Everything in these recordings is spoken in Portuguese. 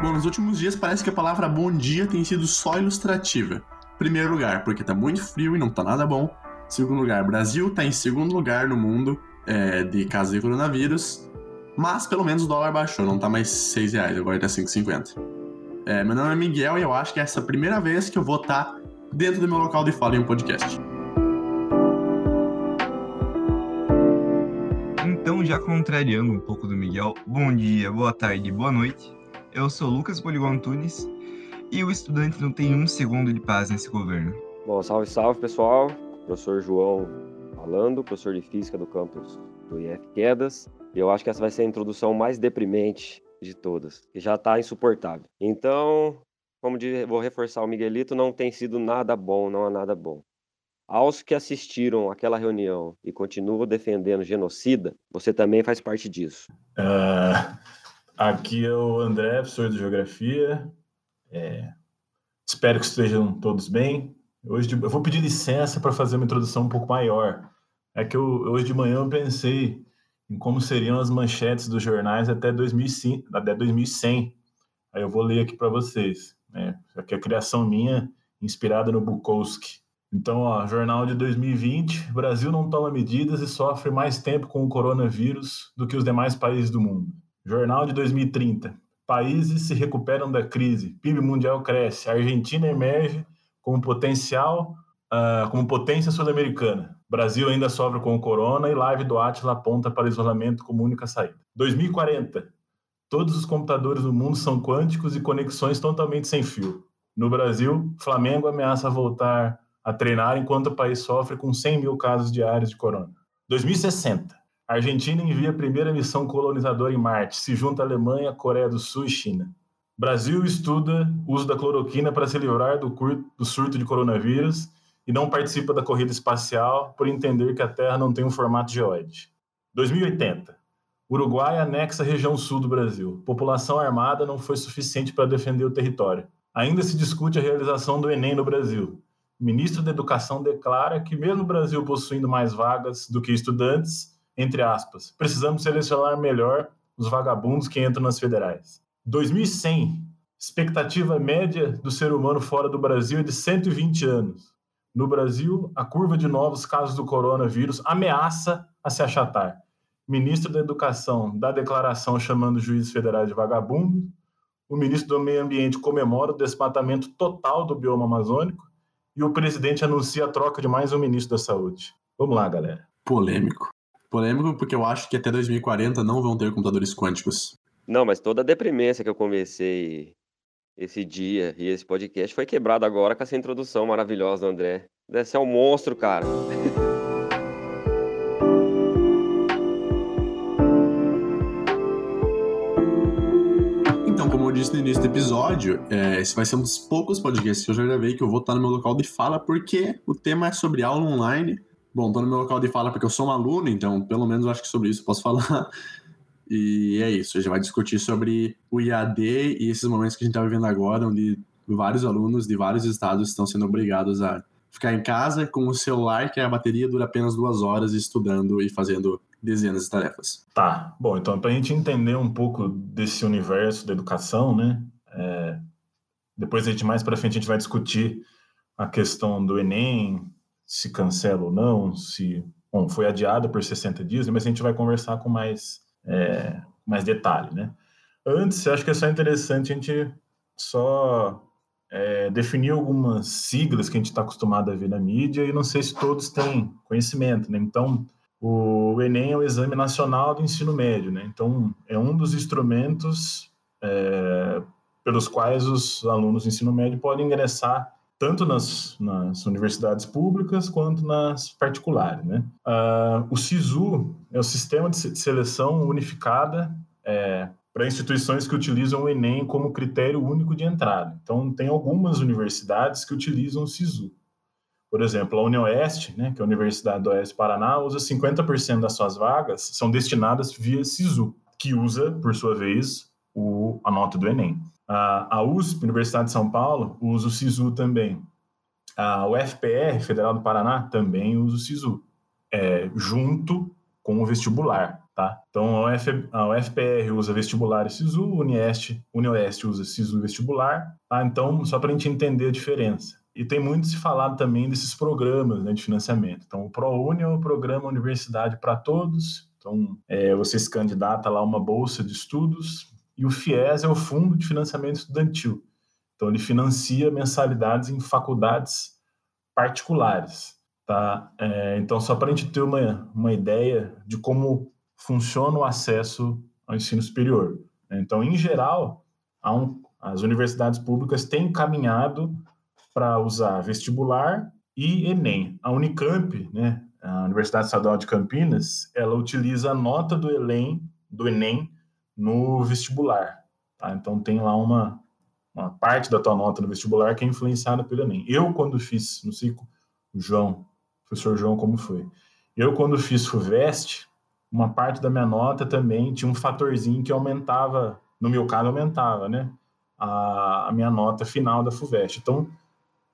Bom, nos últimos dias parece que a palavra bom dia tem sido só ilustrativa. Primeiro lugar, porque tá muito frio e não tá nada bom. Segundo lugar, Brasil tá em segundo lugar no mundo é, de casos de coronavírus. Mas pelo menos o dólar baixou, não tá mais 6 reais, agora tá 5,50. É, meu nome é Miguel e eu acho que é essa a primeira vez que eu vou estar tá dentro do meu local de fala em um podcast. Então, já contrariando um pouco do Miguel, bom dia, boa tarde, boa noite. Eu sou Lucas Poligon Antunes e o estudante não tem um segundo de paz nesse governo. Bom, salve, salve pessoal. Professor João falando, professor de física do campus do IF Quedas. E eu acho que essa vai ser a introdução mais deprimente de todas, que já está insuportável. Então, como de, vou reforçar o Miguelito, não tem sido nada bom, não há nada bom. Aos que assistiram aquela reunião e continuam defendendo genocida, você também faz parte disso. Uh, Aqui é o André, professor de Geografia. É, espero que estejam todos bem. Hoje eu vou pedir licença para fazer uma introdução um pouco maior. É que eu, hoje de manhã eu pensei em como seriam as manchetes dos jornais até, 2005, até 2100. Aí eu vou ler aqui para vocês. Né? Aqui é a criação minha, inspirada no Bukowski. Então, ó, jornal de 2020, Brasil não toma medidas e sofre mais tempo com o coronavírus do que os demais países do mundo. Jornal de 2030. Países se recuperam da crise. PIB mundial cresce. Argentina emerge como potencial, uh, como potência sul-americana. Brasil ainda sofre com o corona e live do Atlas aponta para isolamento como única saída. 2040. Todos os computadores do mundo são quânticos e conexões totalmente sem fio. No Brasil, Flamengo ameaça voltar a treinar enquanto o país sofre com 100 mil casos diários de corona. 2060. A Argentina envia a primeira missão colonizadora em Marte, se junta a Alemanha, Coreia do Sul e China. Brasil estuda o uso da cloroquina para se livrar do, do surto de coronavírus e não participa da corrida espacial por entender que a Terra não tem um formato geoide. 2080. Uruguai anexa a região sul do Brasil. População armada não foi suficiente para defender o território. Ainda se discute a realização do Enem no Brasil. O ministro da Educação declara que, mesmo o Brasil possuindo mais vagas do que estudantes, entre aspas, precisamos selecionar melhor os vagabundos que entram nas federais. 2100, expectativa média do ser humano fora do Brasil é de 120 anos. No Brasil, a curva de novos casos do coronavírus ameaça a se achatar. Ministro da Educação dá declaração chamando juízes federais de vagabundos. O ministro do Meio Ambiente comemora o desmatamento total do bioma amazônico. E o presidente anuncia a troca de mais um ministro da Saúde. Vamos lá, galera. Polêmico. Polêmico porque eu acho que até 2040 não vão ter computadores quânticos. Não, mas toda a deprimência que eu comecei esse dia e esse podcast foi quebrado agora com essa introdução maravilhosa do André. Deve ser um monstro, cara. Então, como eu disse no início do episódio, é, esse vai ser um dos poucos podcasts que eu já gravei que eu vou estar no meu local de fala, porque o tema é sobre aula online Bom, tô no meu local de fala porque eu sou um aluno, então pelo menos eu acho que sobre isso eu posso falar. E é isso, a gente vai discutir sobre o IAD e esses momentos que a gente está vivendo agora, onde vários alunos de vários estados estão sendo obrigados a ficar em casa com o celular, que a bateria dura apenas duas horas, estudando e fazendo dezenas de tarefas. Tá, bom, então para a gente entender um pouco desse universo da educação, né? É... Depois a gente mais para frente a gente vai discutir a questão do Enem, se cancela ou não, se bom, foi adiado por 60 dias, mas a gente vai conversar com mais, é, mais detalhe, né? Antes, acho que é só interessante a gente só é, definir algumas siglas que a gente está acostumado a ver na mídia e não sei se todos têm conhecimento, né? Então, o Enem é o Exame Nacional do Ensino Médio, né? Então, é um dos instrumentos é, pelos quais os alunos do ensino médio podem ingressar tanto nas, nas universidades públicas quanto nas particulares. Né? Uh, o SISU é o Sistema de Seleção Unificada é, para instituições que utilizam o Enem como critério único de entrada. Então, tem algumas universidades que utilizam o SISU. Por exemplo, a Unioeste, né, que é a Universidade do Oeste do Paraná, usa 50% das suas vagas, são destinadas via SISU, que usa, por sua vez, o, a nota do Enem. A, USP, Universidade de São Paulo, usa o SISU também. A UFPR, Federal do Paraná, também usa o SISU, é, junto com o vestibular. Tá? Então, a, UF, a UFPR usa vestibular e SISU, Unieste, Unioeste usa SISU e vestibular. Tá? Então, só para a gente entender a diferença. E tem muito se falado também desses programas né, de financiamento. Então, o ProUni é o programa Universidade para Todos. Então, é, você se candidata lá a uma bolsa de estudos. E o FIES é o Fundo de Financiamento Estudantil. Então, ele financia mensalidades em faculdades particulares. Tá? É, então, só para a gente ter uma, uma ideia de como funciona o acesso ao ensino superior. Né? Então, em geral, um, as universidades públicas têm caminhado para usar vestibular e Enem. A Unicamp, né, a Universidade Estadual de Campinas, ela utiliza a nota do Enem, do Enem no vestibular. Tá? Então, tem lá uma, uma parte da tua nota no vestibular que é influenciada pelo Enem. Eu, quando fiz, não sei o João, professor João, como foi. Eu, quando fiz FUVEST, uma parte da minha nota também tinha um fatorzinho que aumentava, no meu caso aumentava, né? A, a minha nota final da FUVEST. Então,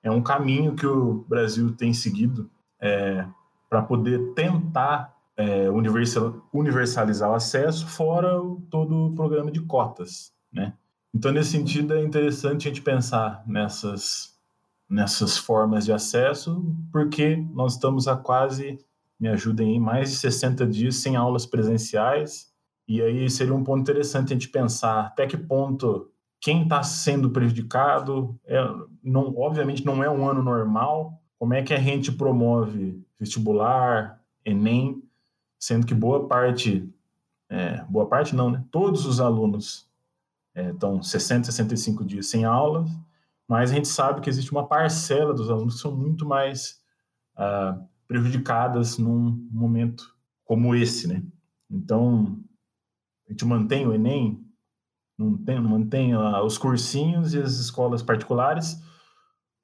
é um caminho que o Brasil tem seguido é, para poder tentar é, universal, universalizar o acesso, fora o, todo o programa de cotas, né? Então, nesse sentido, é interessante a gente pensar nessas, nessas formas de acesso, porque nós estamos há quase me ajudem aí, mais de 60 dias sem aulas presenciais. E aí seria um ponto interessante a gente pensar até que ponto quem está sendo prejudicado, é, não, obviamente não é um ano normal, como é que a gente promove vestibular, Enem, sendo que boa parte, é, boa parte não, né? Todos os alunos é, estão 60, 65 dias sem aulas, mas a gente sabe que existe uma parcela dos alunos que são muito mais ah, prejudicadas num momento como esse, né? Então, a gente mantém o Enem, não, tem, não mantém uh, os cursinhos e as escolas particulares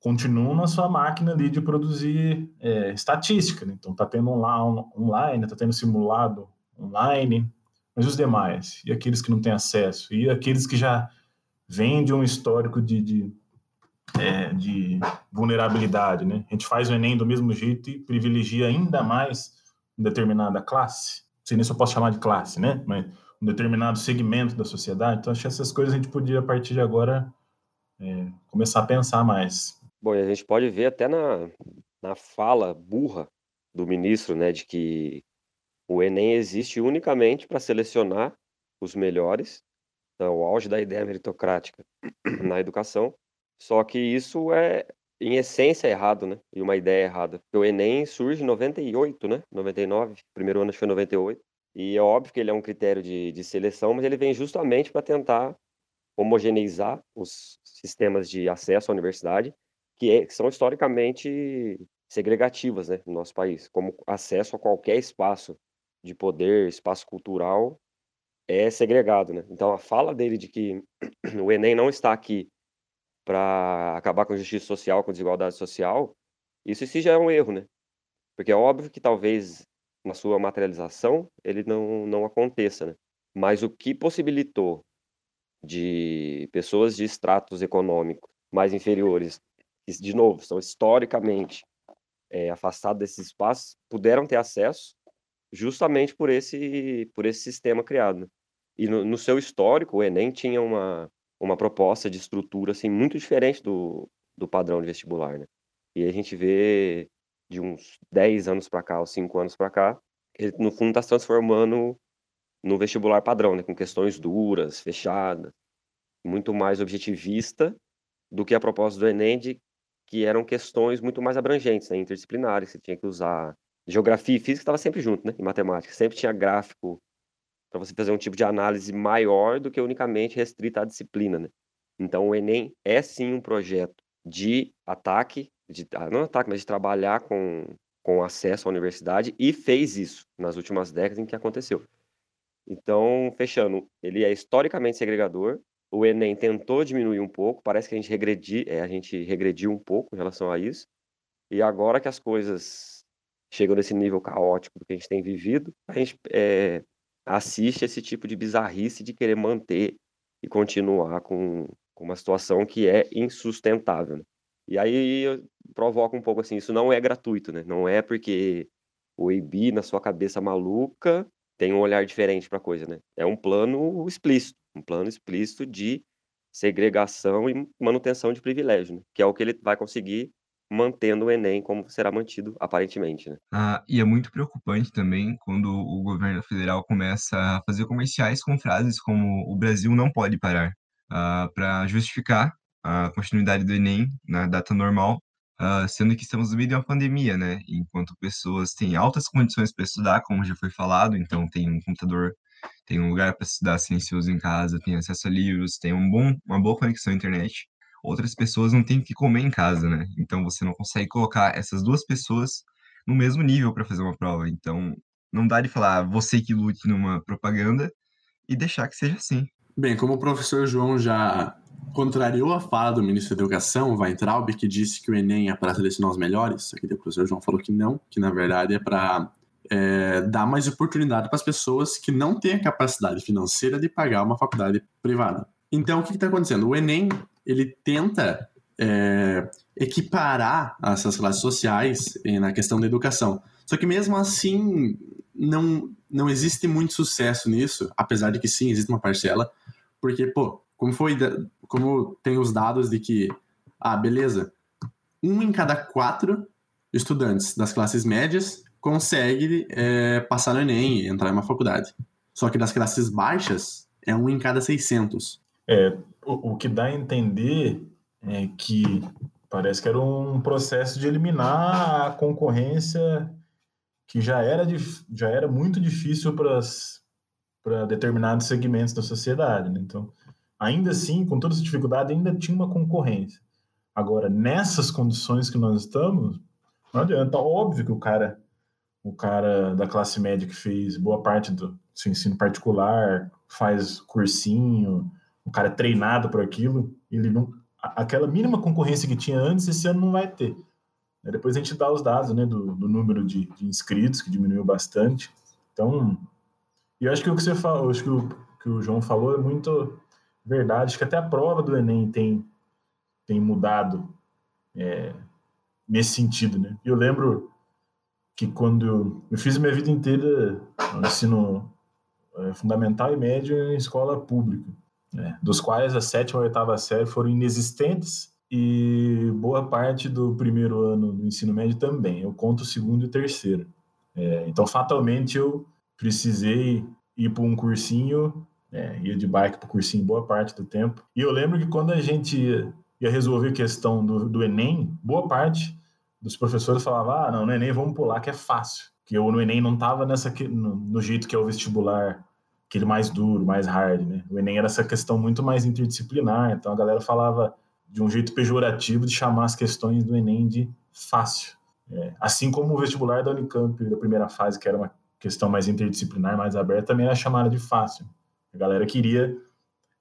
continuam na sua máquina ali de produzir é, estatística, né? Então, tá tendo online, tá tendo simulado online, mas os demais? E aqueles que não têm acesso? E aqueles que já vêm de um histórico de, de é, de vulnerabilidade, né? A gente faz o Enem do mesmo jeito e privilegia ainda mais uma determinada classe. Não sei nem se eu posso chamar de classe, né? Mas um determinado segmento da sociedade. Então, acho que essas coisas a gente podia, a partir de agora, é, começar a pensar mais. Bom, a gente pode ver até na, na fala burra do ministro, né, de que o Enem existe unicamente para selecionar os melhores, então, o auge da ideia meritocrática na educação, só que isso é, em essência, errado, né? E uma ideia errada. Porque o Enem surge em 98, né? 99, primeiro ano foi 98. E é óbvio que ele é um critério de, de seleção, mas ele vem justamente para tentar homogeneizar os sistemas de acesso à universidade, que, é, que são historicamente segregativas né, no nosso país, como acesso a qualquer espaço de poder, espaço cultural, é segregado. Né? Então, a fala dele de que o Enem não está aqui para acabar com a justiça social, com a desigualdade social, isso sim já é um erro, né? Porque é óbvio que talvez na sua materialização ele não, não aconteça, né? Mas o que possibilitou de pessoas de estratos econômicos mais inferiores, que, de novo, são historicamente é, afastados desses espaços, puderam ter acesso justamente por esse, por esse sistema criado. Né? E no, no seu histórico, o Enem tinha uma, uma proposta de estrutura assim muito diferente do, do padrão de vestibular, né? E a gente vê de uns 10 anos para cá, ou 5 anos para cá, ele no fundo está se transformando no vestibular padrão, né? Com questões duras, fechadas, muito mais objetivista do que a proposta do Enem, de, que eram questões muito mais abrangentes, né? interdisciplinares, você tinha que usar geografia e física estava sempre junto, né? E matemática, sempre tinha gráfico, para você fazer um tipo de análise maior do que unicamente restrita à disciplina, né? Então, o Enem é sim um projeto de ataque, de, ah, não ataque, mas de trabalhar com, com acesso à universidade e fez isso nas últimas décadas em que aconteceu. Então, fechando, ele é historicamente segregador. O Enem tentou diminuir um pouco, parece que a gente, regredi, é, a gente regrediu um pouco em relação a isso. E agora que as coisas chegam nesse nível caótico que a gente tem vivido, a gente é, assiste esse tipo de bizarrice de querer manter e continuar com, com uma situação que é insustentável. Né? E aí provoca um pouco assim, isso não é gratuito, né? Não é porque o EIB, na sua cabeça maluca, tem um olhar diferente para a coisa, né? É um plano explícito, um plano explícito de segregação e manutenção de privilégio, né? que é o que ele vai conseguir mantendo o Enem como será mantido, aparentemente. Né? Ah, e é muito preocupante também quando o governo federal começa a fazer comerciais com frases como o Brasil não pode parar, ah, para justificar a continuidade do Enem na data normal, ah, sendo que estamos no meio de uma pandemia, né? Enquanto pessoas têm altas condições para estudar, como já foi falado, então tem um computador tem um lugar para estudar silencioso em casa, tem acesso a livros, tem um bom, uma boa conexão à internet. Outras pessoas não têm o que comer em casa, né? Então você não consegue colocar essas duas pessoas no mesmo nível para fazer uma prova. Então não dá de falar ah, você que lute numa propaganda e deixar que seja assim. Bem, como o professor João já contrariou a fala do ministro da Educação, Weintraub, que disse que o Enem é para selecionar os melhores, aqui o professor João falou que não, que na verdade é para é, dar mais oportunidade para as pessoas que não têm a capacidade financeira de pagar uma faculdade privada. Então, o que está acontecendo? O Enem ele tenta é, equiparar essas classes sociais eh, na questão da educação. Só que mesmo assim, não, não existe muito sucesso nisso, apesar de que sim, existe uma parcela, porque, pô, como foi, como tem os dados de que, ah, beleza, um em cada quatro estudantes das classes médias consegue é, passar no Enem entrar em uma faculdade. Só que das classes baixas é um em cada 600. É, o, o que dá a entender é que parece que era um processo de eliminar a concorrência que já era, já era muito difícil para determinados segmentos da sociedade. Né? Então, ainda assim, com toda essa dificuldade, ainda tinha uma concorrência. Agora, nessas condições que nós estamos, não adianta. Óbvio que o cara o cara da classe média que fez boa parte do seu ensino particular, faz cursinho, o cara treinado por aquilo, ele não aquela mínima concorrência que tinha antes esse ano não vai ter. Depois a gente dá os dados, né, do, do número de, de, inscritos que diminuiu bastante. Então, e eu acho que o que você falou, acho que o que o João falou é muito verdade. Acho que até a prova do Enem tem tem mudado é, nesse sentido, né? Eu lembro que quando eu fiz minha vida inteira no ensino é, fundamental e médio em escola pública, né, dos quais a sétima e a oitava série foram inexistentes e boa parte do primeiro ano do ensino médio também. Eu conto o segundo e o terceiro. É, então, fatalmente, eu precisei ir para um cursinho, é, ia de bike para o cursinho boa parte do tempo. E eu lembro que quando a gente ia, ia resolver a questão do, do Enem, boa parte dos professores falavam, ah, não, no Enem vamos pular, que é fácil. Que eu no Enem não tava nessa, no, no jeito que é o vestibular, aquele mais duro, mais hard, né? O Enem era essa questão muito mais interdisciplinar, então a galera falava de um jeito pejorativo de chamar as questões do Enem de fácil. É, assim como o vestibular da Unicamp, da primeira fase, que era uma questão mais interdisciplinar, mais aberta, também era chamada de fácil. A galera queria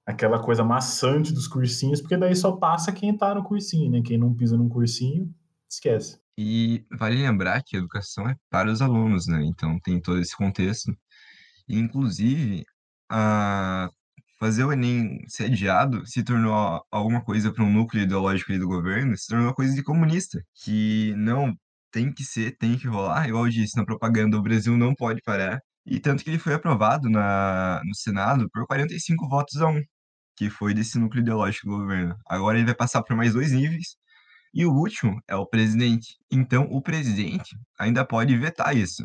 aquela coisa maçante dos cursinhos, porque daí só passa quem tá no cursinho, né? Quem não pisa num cursinho esquece. E vale lembrar que a educação é para os alunos, né? Então tem todo esse contexto. E, inclusive, a fazer o Enem ser adiado se tornou alguma coisa para um núcleo ideológico do governo, se tornou uma coisa de comunista, que não tem que ser, tem que rolar, igual eu disse na propaganda, o Brasil não pode parar. E tanto que ele foi aprovado na, no Senado por 45 votos a 1, que foi desse núcleo ideológico do governo. Agora ele vai passar por mais dois níveis, e o último é o presidente. Então, o presidente ainda pode vetar isso.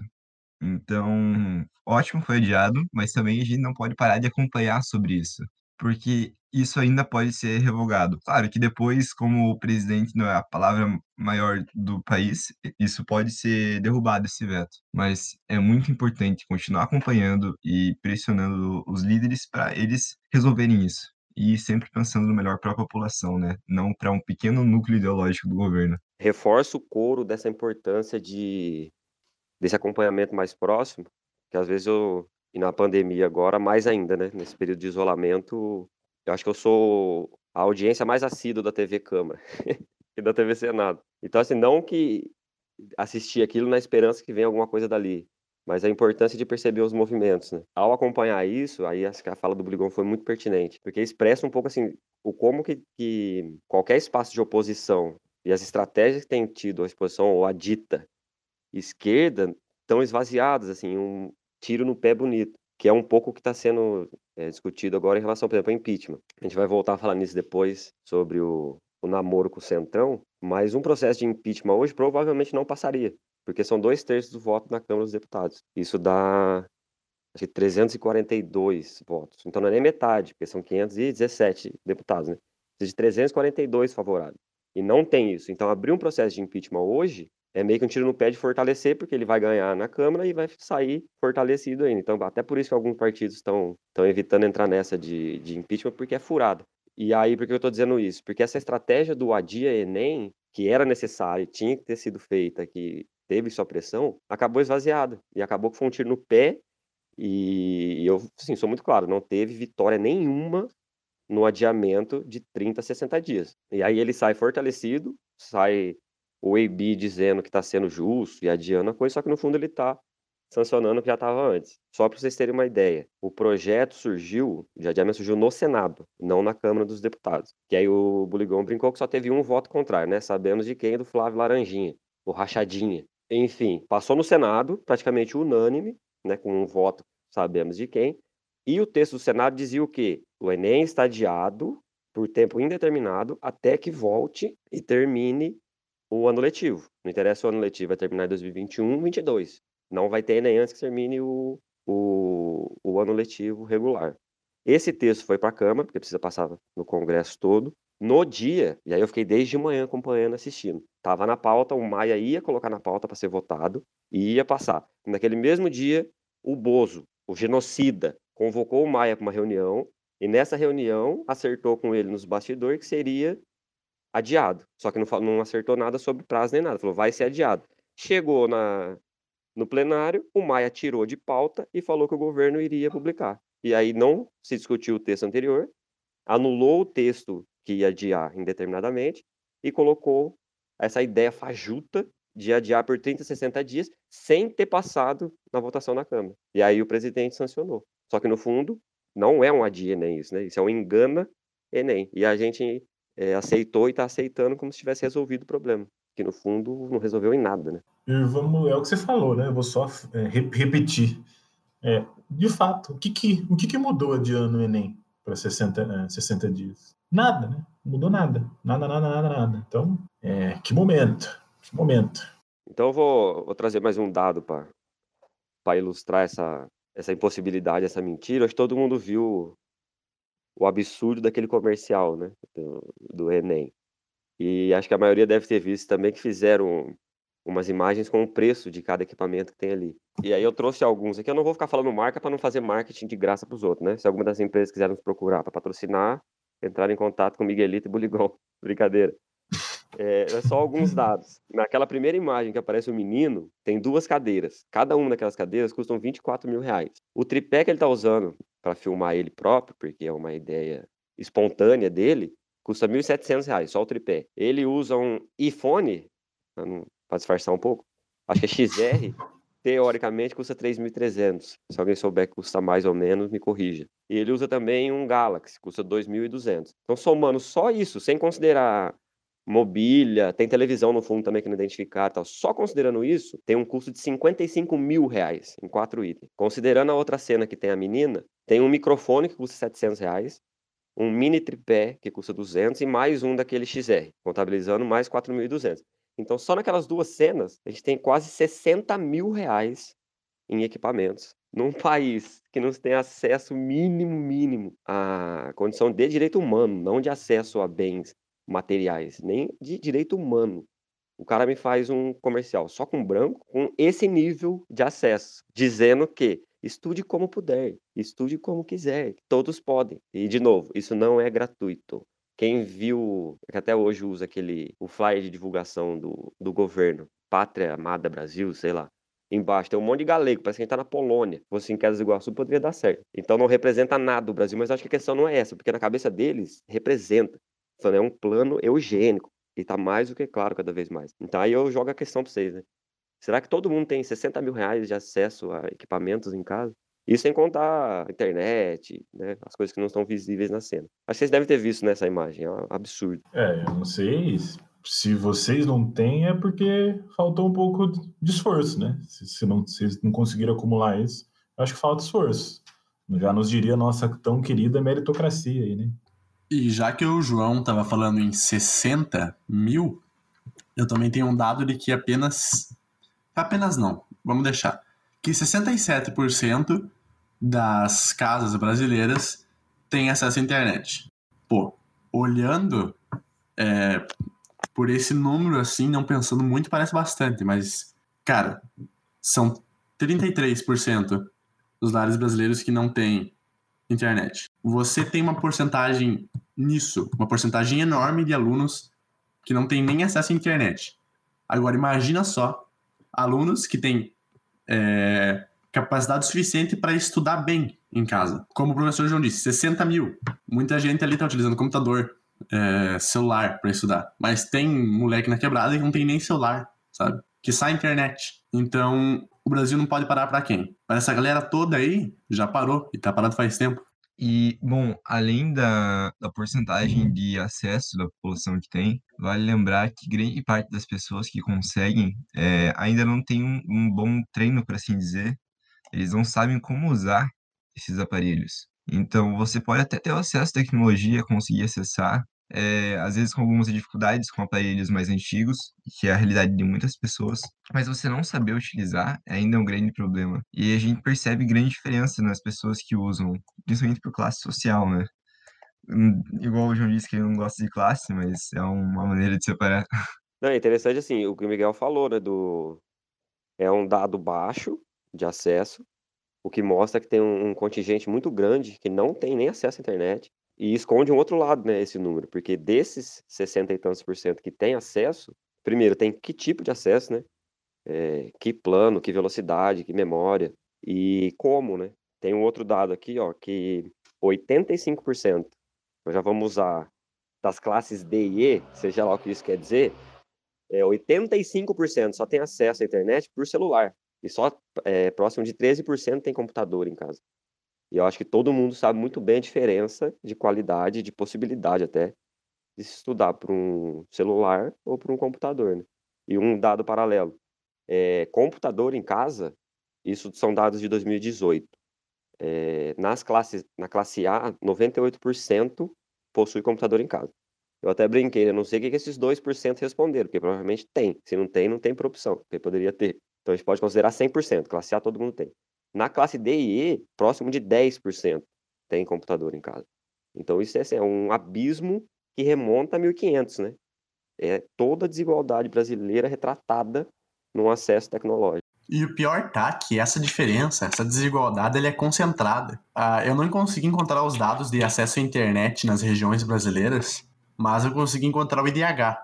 Então, ótimo, foi adiado, mas também a gente não pode parar de acompanhar sobre isso, porque isso ainda pode ser revogado. Claro que depois, como o presidente não é a palavra maior do país, isso pode ser derrubado, esse veto. Mas é muito importante continuar acompanhando e pressionando os líderes para eles resolverem isso e sempre pensando no melhor para a população, né? Não para um pequeno núcleo ideológico do governo. Reforça o coro dessa importância de desse acompanhamento mais próximo, que às vezes eu e na pandemia agora mais ainda, né? Nesse período de isolamento, eu acho que eu sou a audiência mais assídua da TV Câmara e da TV Senado. Então assim, não que assistir aquilo na esperança que venha alguma coisa dali, mas a importância de perceber os movimentos. Né? Ao acompanhar isso, aí acho que a fala do Bligon foi muito pertinente, porque expressa um pouco assim o como que, que qualquer espaço de oposição e as estratégias que tem tido a exposição ou a dita esquerda estão esvaziadas, assim, um, tiro no pé bonito, que é um pouco o que está sendo é, discutido agora em relação, por exemplo, ao impeachment. A gente vai voltar a falar nisso depois sobre o, o namoro com o Centrão, mas um processo de impeachment hoje provavelmente não passaria, porque são dois terços do voto na Câmara dos Deputados. Isso dá acho que 342 votos. Então não é nem metade, porque são 517 deputados, né? Precisa de 342 favoráveis. E não tem isso. Então abrir um processo de impeachment hoje é meio que um tiro no pé de fortalecer, porque ele vai ganhar na Câmara e vai sair fortalecido ainda. Então, até por isso que alguns partidos estão evitando entrar nessa de, de impeachment, porque é furada. E aí, por que eu estou dizendo isso? Porque essa estratégia do adia Enem, que era necessária tinha que ter sido feita, que teve sua pressão, acabou esvaziada. E acabou que foi um tiro no pé. E eu, assim, sou muito claro, não teve vitória nenhuma no adiamento de 30 a 60 dias. E aí ele sai fortalecido, sai o AB dizendo que está sendo justo e adiando a coisa, só que no fundo ele está sancionando o que já estava antes. Só para vocês terem uma ideia, o projeto surgiu, de adiamento surgiu no Senado, não na Câmara dos Deputados. Que aí o Buligão brincou que só teve um voto contrário, né? Sabemos de quem? Do Flávio Laranjinha, o Rachadinha. Enfim, passou no Senado, praticamente unânime, né? Com um voto, sabemos de quem. E o texto do Senado dizia o quê? O Enem está adiado por tempo indeterminado até que volte e termine o ano letivo. Não interessa o ano letivo, vai terminar em 2021, 22. Não vai ter nem antes que termine o, o, o ano letivo regular. Esse texto foi para a Câmara, porque precisa passar no Congresso todo. No dia, e aí eu fiquei desde manhã acompanhando, assistindo. Tava na pauta, o Maia ia colocar na pauta para ser votado e ia passar. Naquele mesmo dia, o Bozo, o genocida, convocou o Maia para uma reunião e nessa reunião acertou com ele nos bastidores que seria adiado. Só que não, não acertou nada sobre prazo nem nada. Falou, vai ser adiado. Chegou na, no plenário, o Maia tirou de pauta e falou que o governo iria publicar. E aí não se discutiu o texto anterior, anulou o texto que ia adiar indeterminadamente e colocou essa ideia fajuta de adiar por 30, 60 dias sem ter passado na votação na Câmara. E aí o presidente sancionou. Só que no fundo não é um adia Enem isso, né? Isso é um engana Enem. E a gente é, aceitou e está aceitando como se tivesse resolvido o problema. Que no fundo não resolveu em nada, né? E vamos, é o que você falou, né? Eu vou só é, repetir. É, de fato, o que, que, o que, que mudou de ano Enem para 60, 60 dias? Nada, né? Não mudou nada. Nada, nada, nada, nada. Então, é, que momento. Que momento. Então eu vou, vou trazer mais um dado para ilustrar essa, essa impossibilidade, essa mentira. Acho que todo mundo viu o absurdo daquele comercial, né, do, do Enem. E acho que a maioria deve ter visto também que fizeram umas imagens com o preço de cada equipamento que tem ali. E aí eu trouxe alguns aqui, eu não vou ficar falando marca para não fazer marketing de graça para os outros, né? Se alguma das empresas quiser nos procurar para patrocinar, entrar em contato com Miguelito e Buligão. Brincadeira. É, é, só alguns dados. Naquela primeira imagem que aparece o menino, tem duas cadeiras. Cada uma daquelas cadeiras custam 24 mil reais. O tripé que ele está usando para filmar ele próprio, porque é uma ideia espontânea dele, custa 1.700 reais, só o tripé. Ele usa um iPhone, para disfarçar um pouco, acho que é XR, teoricamente custa 3.300. Se alguém souber que custa mais ou menos, me corrija. E ele usa também um Galaxy, custa 2.200. Então, somando só isso, sem considerar mobília, tem televisão no fundo também que não identificar tal. Só considerando isso, tem um custo de 55 mil reais em quatro itens. Considerando a outra cena que tem a menina, tem um microfone que custa 700 reais, um mini tripé que custa 200 e mais um daquele XR, contabilizando mais 4.200. Então, só naquelas duas cenas, a gente tem quase 60 mil reais em equipamentos. Num país que não tem acesso mínimo, mínimo à condição de direito humano, não de acesso a bens materiais, nem de direito humano. O cara me faz um comercial só com branco, com esse nível de acesso, dizendo que estude como puder, estude como quiser, todos podem. E de novo, isso não é gratuito. Quem viu, que até hoje usa aquele o flyer de divulgação do, do governo, Pátria Amada Brasil, sei lá. Embaixo tem um monte de galego, parece que a gente tá na Polônia. Fosse em Quedas do Iguaçu, poderia dar certo. Então não representa nada o Brasil, mas acho que a questão não é essa, porque na cabeça deles representa. Falando, é um plano eugênico. E tá mais do que claro cada vez mais. Então aí eu jogo a questão para vocês, né? Será que todo mundo tem 60 mil reais de acesso a equipamentos em casa? Isso sem contar a internet, né? As coisas que não estão visíveis na cena. Acho que vocês devem ter visto nessa imagem, é um absurdo. É, eu não sei se vocês não têm é porque faltou um pouco de esforço, né? Se, se não, vocês não conseguiram acumular isso, acho que falta esforço. Já nos diria a nossa tão querida meritocracia aí, né? E já que o João estava falando em 60 mil, eu também tenho um dado de que apenas. Apenas não, vamos deixar. Que 67% das casas brasileiras têm acesso à internet. Pô, olhando é, por esse número assim, não pensando muito, parece bastante, mas, cara, são 33% dos lares brasileiros que não têm internet. Você tem uma porcentagem nisso, uma porcentagem enorme de alunos que não têm nem acesso à internet. Agora, imagina só alunos que têm é, capacidade suficiente para estudar bem em casa. Como o professor João disse, 60 mil. Muita gente ali está utilizando computador, é, celular para estudar. Mas tem moleque na quebrada que não tem nem celular, sabe? Que sai internet. Então, o Brasil não pode parar para quem? Para essa galera toda aí, já parou e tá parado faz tempo. E, bom, além da, da porcentagem de acesso da população que tem, vale lembrar que grande parte das pessoas que conseguem é, ainda não tem um, um bom treino, por assim dizer. Eles não sabem como usar esses aparelhos. Então, você pode até ter acesso à tecnologia, conseguir acessar, é, às vezes com algumas dificuldades com aparelhos mais antigos, que é a realidade de muitas pessoas, mas você não saber utilizar ainda é um grande problema. E a gente percebe grande diferença nas pessoas que usam, principalmente por classe social, né? Hum, igual o João disse que ele não gosta de classe, mas é uma maneira de separar. Não, é interessante assim, o que o Miguel falou, né, do... É um dado baixo de acesso, o que mostra que tem um, um contingente muito grande que não tem nem acesso à internet, e esconde um outro lado, né, esse número, porque desses 60 e tantos por cento que tem acesso, primeiro tem que tipo de acesso, né? É, que plano, que velocidade, que memória e como, né? Tem um outro dado aqui, ó, que 85%, nós já vamos usar das classes D e E, seja lá o que isso quer dizer, é, 85% só tem acesso à internet por celular. E só é, próximo de 13% tem computador em casa. E eu acho que todo mundo sabe muito bem a diferença de qualidade, de possibilidade até, de se estudar por um celular ou por um computador. Né? E um dado paralelo: é, computador em casa, isso são dados de 2018. É, nas classes, na classe A, 98% possui computador em casa. Eu até brinquei, eu não sei o que, que esses 2% responderam, porque provavelmente tem. Se não tem, não tem por opção, porque poderia ter. Então a gente pode considerar 100%, classe A todo mundo tem. Na classe D e E, próximo de 10% tem computador em casa. Então isso é, assim, é um abismo que remonta a 1500, né? É toda a desigualdade brasileira retratada no acesso tecnológico. E o pior tá que essa diferença, essa desigualdade, ela é concentrada. Ah, eu não consegui encontrar os dados de acesso à internet nas regiões brasileiras, mas eu consegui encontrar o IDH.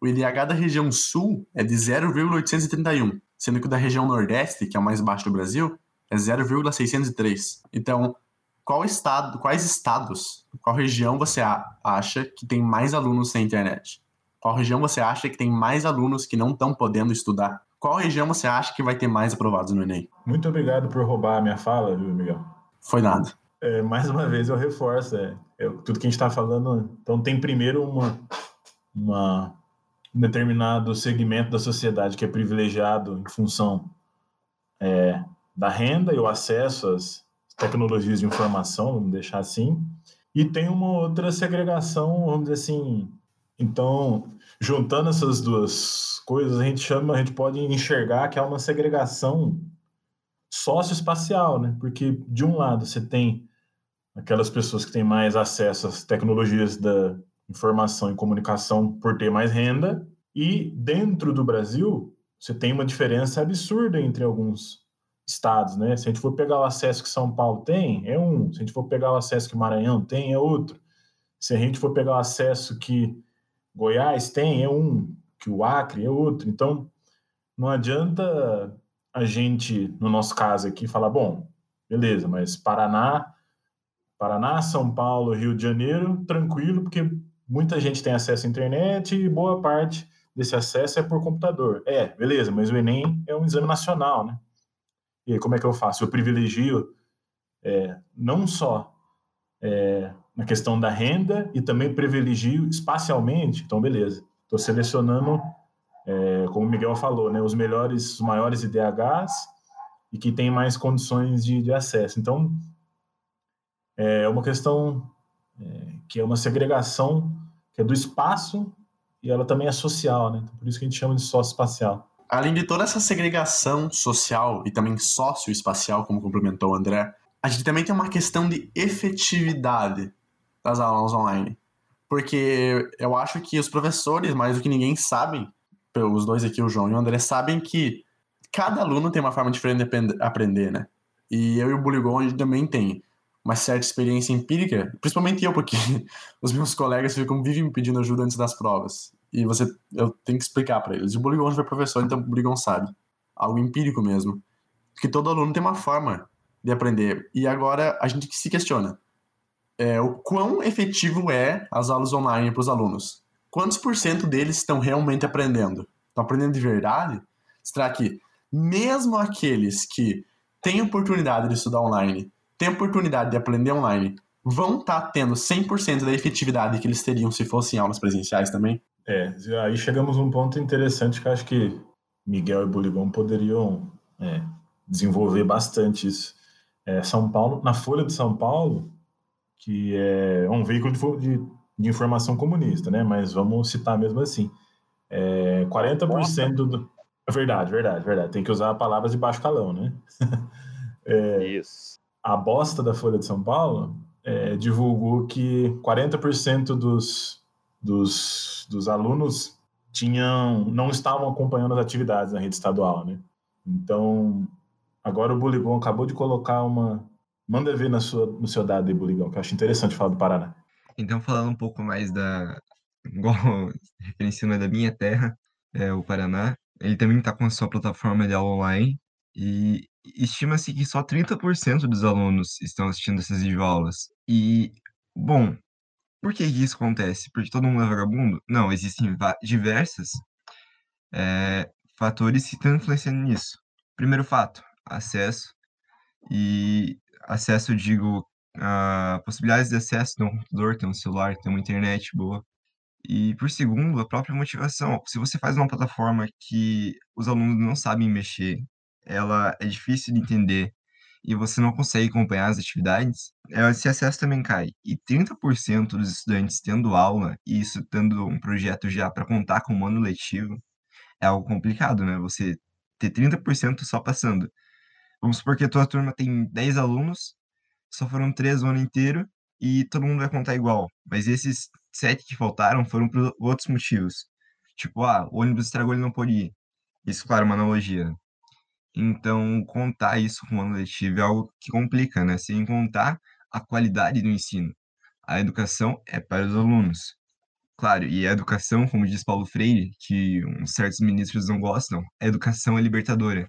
O IDH da região sul é de 0,831, sendo que o da região nordeste, que é o mais baixo do Brasil, é 0,603. Então, qual estado, quais estados, qual região você acha que tem mais alunos sem internet? Qual região você acha que tem mais alunos que não estão podendo estudar? Qual região você acha que vai ter mais aprovados no Enem? Muito obrigado por roubar a minha fala, viu, Miguel? Foi nada. É, mais uma vez eu reforço, é, é, tudo que a gente está falando. Então, tem primeiro uma, uma, um determinado segmento da sociedade que é privilegiado em função é, da renda e o acesso às tecnologias de informação, vamos deixar assim, e tem uma outra segregação, vamos dizer assim. Então, juntando essas duas coisas, a gente chama, a gente pode enxergar que há uma segregação socioespacial, né? Porque de um lado você tem aquelas pessoas que têm mais acesso às tecnologias da informação e comunicação por ter mais renda, e dentro do Brasil você tem uma diferença absurda entre alguns estados, né? Se a gente for pegar o acesso que São Paulo tem, é um. Se a gente for pegar o acesso que Maranhão tem, é outro. Se a gente for pegar o acesso que Goiás tem, é um. Que o Acre é outro. Então, não adianta a gente, no nosso caso aqui, falar, bom, beleza, mas Paraná, Paraná, São Paulo, Rio de Janeiro, tranquilo, porque muita gente tem acesso à internet e boa parte desse acesso é por computador. É, beleza, mas o Enem é um exame nacional, né? E aí, como é que eu faço? Eu privilegio é, não só é, na questão da renda e também privilegio espacialmente. Então, beleza. Estou selecionando, é, como o Miguel falou, né, os melhores, os maiores IDHs e que tem mais condições de, de acesso. Então, é uma questão que é uma segregação que é do espaço e ela também é social, né? Por isso que a gente chama de sócio-espacial. Além de toda essa segregação social e também socioespacial, como complementou o André, a gente também tem uma questão de efetividade das aulas online. Porque eu acho que os professores, mais do que ninguém, sabem, os dois aqui, o João e o André, sabem que cada aluno tem uma forma diferente de aprender, né? E eu e o Buligon, a gente também tem uma certa experiência empírica, principalmente eu, porque os meus colegas ficam vivem me pedindo ajuda antes das provas. E você, eu tenho que explicar para eles. O Buligon já foi professor, então o Buligon sabe. Algo empírico mesmo. Que todo aluno tem uma forma de aprender. E agora a gente se questiona. É, o quão efetivo é as aulas online para os alunos? Quantos por cento deles estão realmente aprendendo? Estão aprendendo de verdade? Será que mesmo aqueles que têm oportunidade de estudar online, têm oportunidade de aprender online, vão estar tá tendo 100% da efetividade que eles teriam se fossem aulas presenciais também? É, aí chegamos a um ponto interessante que acho que Miguel e Bolivão poderiam é, desenvolver bastante isso. É, São Paulo, na Folha de São Paulo, que é um veículo de, de, de informação comunista, né? Mas vamos citar mesmo assim. É, 40% do, é verdade, verdade, verdade. Tem que usar palavras de baixo calão, né? é, Isso. A bosta da Folha de São Paulo é, divulgou que 40% dos, dos, dos alunos tinham, não estavam acompanhando as atividades na rede estadual, né? Então, agora o Buligon acabou de colocar uma... Manda ver na sua, no seu dado aí, Buligão, que eu acho interessante falar do Paraná. Então, falando um pouco mais da... Igual referenciando da minha terra, é, o Paraná, ele também está com a sua plataforma de aula online e estima-se que só 30% dos alunos estão assistindo essas videoaulas. E, bom, por que isso acontece? Porque todo mundo é vagabundo? Não, existem diversos é, fatores que estão influenciando nisso. Primeiro fato, acesso. E acesso, digo, a possibilidades de acesso de um computador, ter um celular, ter uma internet boa. E por segundo, a própria motivação. Se você faz uma plataforma que os alunos não sabem mexer, ela é difícil de entender e você não consegue acompanhar as atividades, esse acesso também cai. E 30% dos estudantes tendo aula e isso tendo um projeto já para contar com o ano letivo, é algo complicado, né? Você ter 30% só passando. Vamos supor que a tua turma tem 10 alunos, só foram 3 o ano inteiro, e todo mundo vai contar igual. Mas esses sete que faltaram foram por outros motivos. Tipo, ah, o ônibus estragou, ele não pôde ir. Isso, claro, é uma analogia. Então, contar isso com o ano letivo é algo que complica, né? Sem contar a qualidade do ensino. A educação é para os alunos. Claro, e a educação, como diz Paulo Freire, que uns certos ministros não gostam, a educação é libertadora.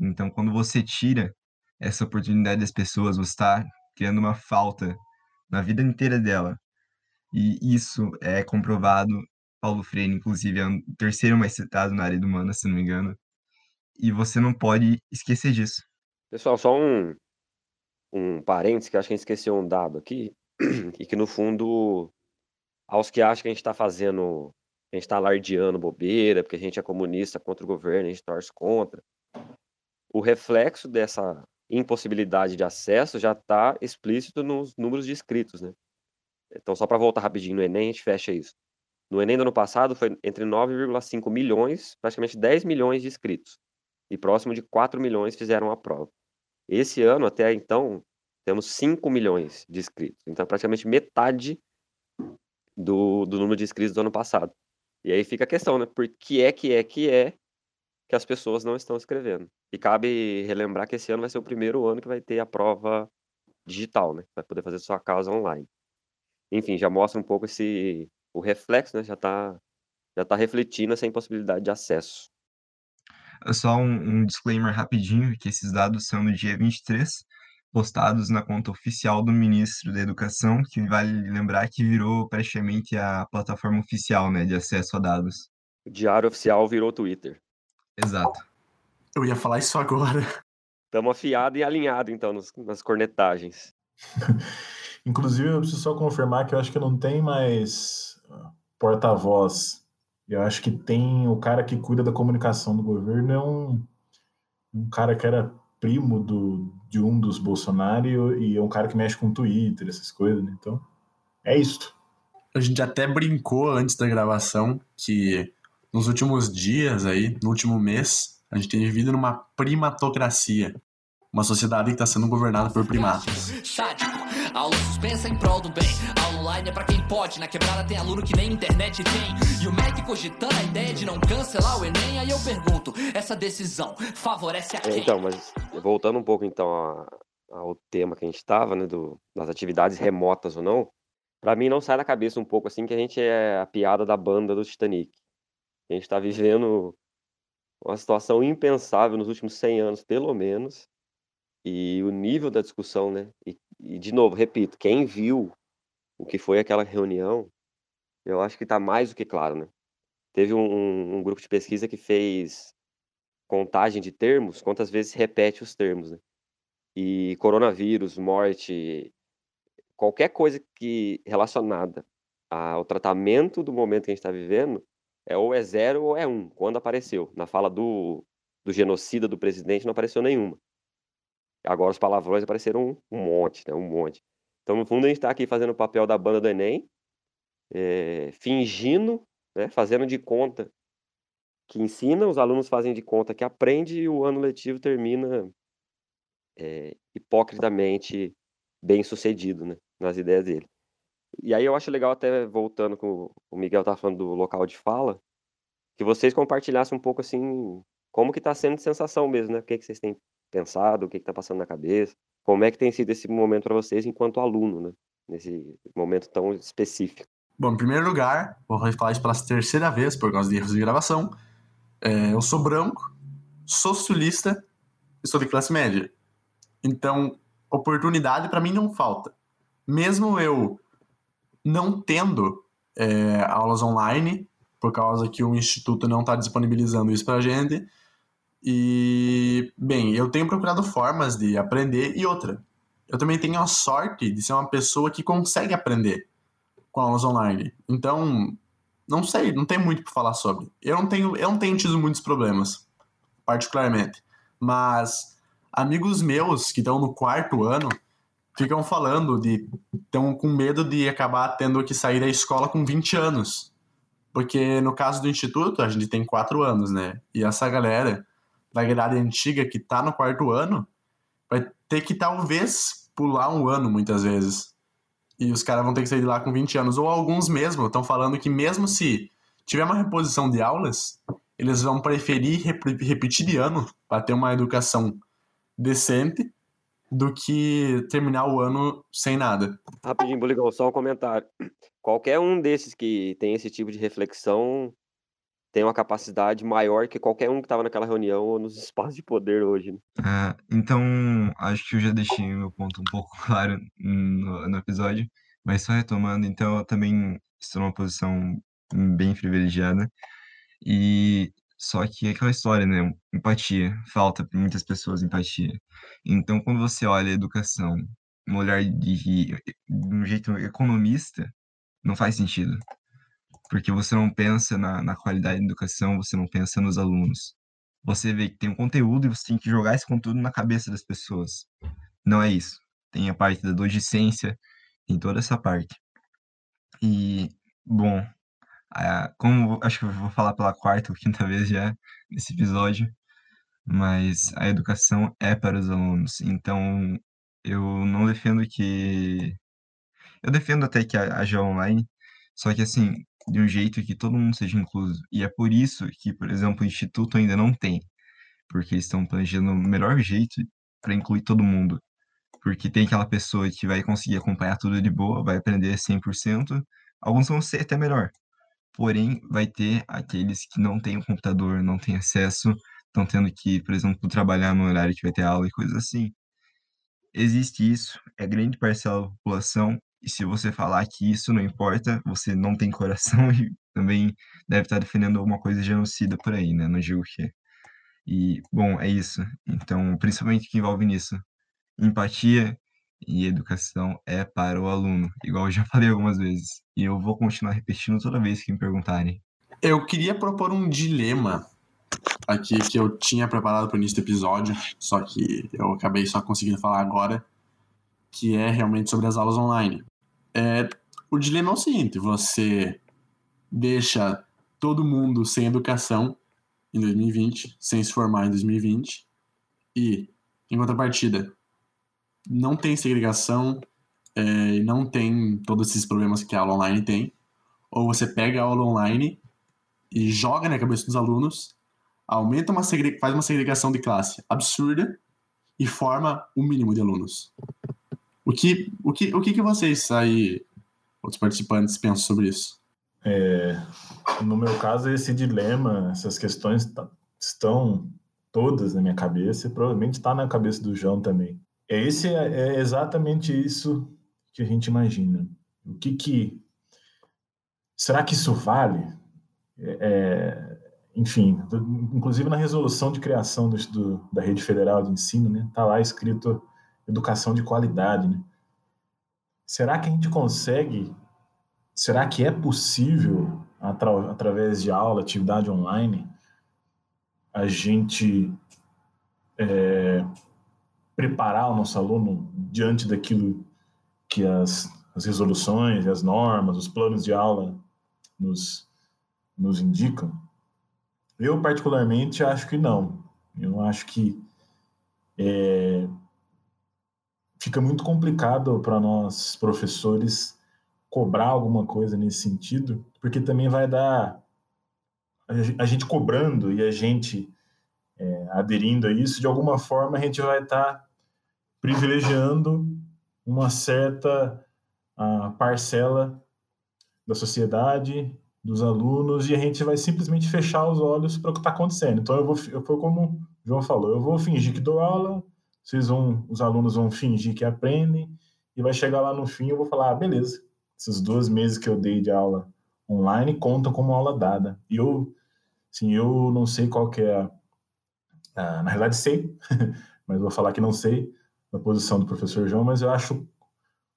Então, quando você tira essa oportunidade das pessoas, você está criando uma falta na vida inteira dela. E isso é comprovado. Paulo Freire, inclusive, é o terceiro mais citado na área do humana, se não me engano. E você não pode esquecer disso. Pessoal, só um, um parênteses, que acho que a gente esqueceu um dado aqui, e que no fundo, aos que acham que a gente está fazendo, a gente está alardeando bobeira, porque a gente é comunista contra o governo, a gente torce contra. O reflexo dessa impossibilidade de acesso já está explícito nos números de inscritos, né? Então, só para voltar rapidinho no Enem, a gente fecha isso. No Enem do ano passado foi entre 9,5 milhões, praticamente 10 milhões de inscritos. E próximo de 4 milhões fizeram a prova. Esse ano, até então, temos 5 milhões de inscritos. Então, praticamente metade do, do número de inscritos do ano passado. E aí fica a questão, né? Por que é que é que é que as pessoas não estão escrevendo? E cabe relembrar que esse ano vai ser o primeiro ano que vai ter a prova digital, né? Vai poder fazer sua casa online. Enfim, já mostra um pouco esse o reflexo, né? Já está já tá refletindo essa impossibilidade de acesso. É só um, um disclaimer rapidinho, que esses dados são no dia 23, postados na conta oficial do ministro da Educação, que vale lembrar que virou praticamente a plataforma oficial, né, de acesso a dados. O diário oficial virou Twitter. Exato. Eu ia falar isso agora. Estamos afiado e alinhado, então, nos, nas cornetagens. Inclusive, eu preciso só confirmar que eu acho que não tem mais porta-voz. Eu acho que tem o cara que cuida da comunicação do governo é um, um cara que era primo do, de um dos Bolsonaro e é um cara que mexe com Twitter, essas coisas, né? Então, é isso. A gente até brincou antes da gravação que nos últimos dias aí, no último mês, a gente tem vivido numa primatocracia. Uma sociedade que está sendo governada por primatas. Sádico, aula suspensa em prol do bem. Aula online é pra quem pode. Na quebrada tem aluno que nem internet tem. E o MEC cogitando a ideia de não cancelar o Enem. Aí eu pergunto, essa decisão favorece a quem? Então, mas voltando um pouco então a- ao tema que a gente estava, né, do, das atividades remotas ou não, para mim não sai da cabeça um pouco assim que a gente é a piada da banda do Titanic. A gente está vivendo uma situação impensável nos últimos 100 anos, pelo menos, e o nível da discussão, né? E, e, de novo, repito, quem viu o que foi aquela reunião, eu acho que está mais do que claro, né? Teve um, um- grupo de pesquisa que fez contagem de termos, quantas vezes repete os termos, né? E coronavírus, morte, qualquer coisa que relacionada ao tratamento do momento que a gente está vivendo, é ou é zero ou é um, quando apareceu. Na fala do, do genocida do presidente não apareceu nenhuma. Agora os palavrões apareceram um, um monte, né? Um monte. Então, no fundo, a gente está aqui fazendo o papel da banda do Enem, eh, fingindo, né? Fazendo de conta que ensina, os alunos fazem de conta que aprende e o ano letivo termina eh, hipocritamente bem sucedido, né? Nas ideias dele. E aí eu acho legal até voltando com o Miguel estava falando do local de fala, que vocês compartilhassem um pouco assim como que está sendo de sensação mesmo, né? O que que vocês têm pensado, o que está passando na cabeça, como é que tem sido esse momento para vocês enquanto aluno, né? Nesse momento tão específico. Bom, em primeiro lugar, vou falar isso pela terceira vez por causa de erros de gravação. É, eu sou branco, sou sulista e sou de classe média. Então, oportunidade para mim não falta. Mesmo eu não tendo é, aulas online, por causa que o instituto não está disponibilizando isso para gente. E, bem, eu tenho procurado formas de aprender e outra. Eu também tenho a sorte de ser uma pessoa que consegue aprender com aulas online. Então, não sei, não tem muito para falar sobre. Eu não tenho, eu não tenho tido muitos problemas, particularmente. Mas amigos meus que estão no quarto ano ficam falando de estão com medo de acabar tendo que sair da escola com 20 anos. Porque no caso do instituto, a gente tem quatro anos, né? E essa galera da grade antiga que tá no quarto ano vai ter que talvez pular um ano muitas vezes. E os caras vão ter que sair de lá com 20 anos. Ou alguns mesmo estão falando que mesmo se tiver uma reposição de aulas, eles vão preferir rep repetir de ano para ter uma educação decente do que terminar o ano sem nada. Rapidinho, Buligão, só um comentário. Qualquer um desses que tem esse tipo de reflexão tem uma capacidade maior que qualquer um que estava naquela reunião ou nos espaços de poder hoje. Né? Ah, então, acho que eu já deixei meu ponto um pouco claro no, no episódio, mas só retomando, então eu também estou numa posição bem privilegiada, e só que é aquela história, né? Empatia, falta para muitas pessoas empatia. Então, quando você olha a educação no olhar de, de um jeito economista, não faz sentido. Porque você não pensa na, na qualidade da educação, você não pensa nos alunos. Você vê que tem um conteúdo e você tem que jogar esse conteúdo na cabeça das pessoas. Não é isso. Tem a parte da docência, tem toda essa parte. E, bom, como acho que eu vou falar pela quarta ou quinta vez já nesse episódio, mas a educação é para os alunos. Então, eu não defendo que. Eu defendo até que haja online, só que assim, de um jeito que todo mundo seja incluso. E é por isso que, por exemplo, o Instituto ainda não tem, porque eles estão planejando o melhor jeito para incluir todo mundo. Porque tem aquela pessoa que vai conseguir acompanhar tudo de boa, vai aprender 100%, alguns vão ser até melhor. Porém, vai ter aqueles que não têm o computador, não têm acesso, estão tendo que, por exemplo, trabalhar no horário que vai ter aula e coisas assim. Existe isso, é grande parcela da população, e se você falar que isso não importa, você não tem coração e também deve estar defendendo alguma coisa genocida por aí, né? Não digo o quê. E, bom, é isso. Então, principalmente o que envolve nisso. Empatia e educação é para o aluno, igual eu já falei algumas vezes. E eu vou continuar repetindo toda vez que me perguntarem. Eu queria propor um dilema aqui que eu tinha preparado para o início do episódio, só que eu acabei só conseguindo falar agora, que é realmente sobre as aulas online. É, o dilema é o seguinte: você deixa todo mundo sem educação em 2020, sem se formar em 2020, e, em contrapartida, não tem segregação é, e não tem todos esses problemas que a aula online tem. Ou você pega a aula online e joga na cabeça dos alunos, aumenta uma faz uma segregação de classe absurda e forma o um mínimo de alunos. O que, o que, o que, que vocês aí, outros participantes, pensam sobre isso? É, no meu caso, esse dilema, essas questões estão todas na minha cabeça e provavelmente está na cabeça do João também. É esse é, é exatamente isso que a gente imagina. O que que será que isso vale? É, é enfim, inclusive na resolução de criação do, do, da rede federal de ensino, né, tá lá escrito educação de qualidade, né? Será que a gente consegue? Será que é possível atra, através de aula, atividade online, a gente é, preparar o nosso aluno diante daquilo que as, as resoluções, as normas, os planos de aula nos, nos indicam? Eu, particularmente, acho que não. Eu acho que é, fica muito complicado para nós, professores, cobrar alguma coisa nesse sentido, porque também vai dar a gente cobrando e a gente é, aderindo a isso, de alguma forma a gente vai estar tá privilegiando uma certa a, parcela da sociedade, dos alunos, e a gente vai simplesmente fechar os olhos para o que está acontecendo. Então, eu vou, eu, foi como o João falou, eu vou fingir que dou aula, vocês vão, os alunos vão fingir que aprendem, e vai chegar lá no fim, eu vou falar, ah, beleza, esses dois meses que eu dei de aula online contam como aula dada. E eu, sim, eu não sei qual que é a, na realidade sei, mas vou falar que não sei na posição do professor João, mas eu acho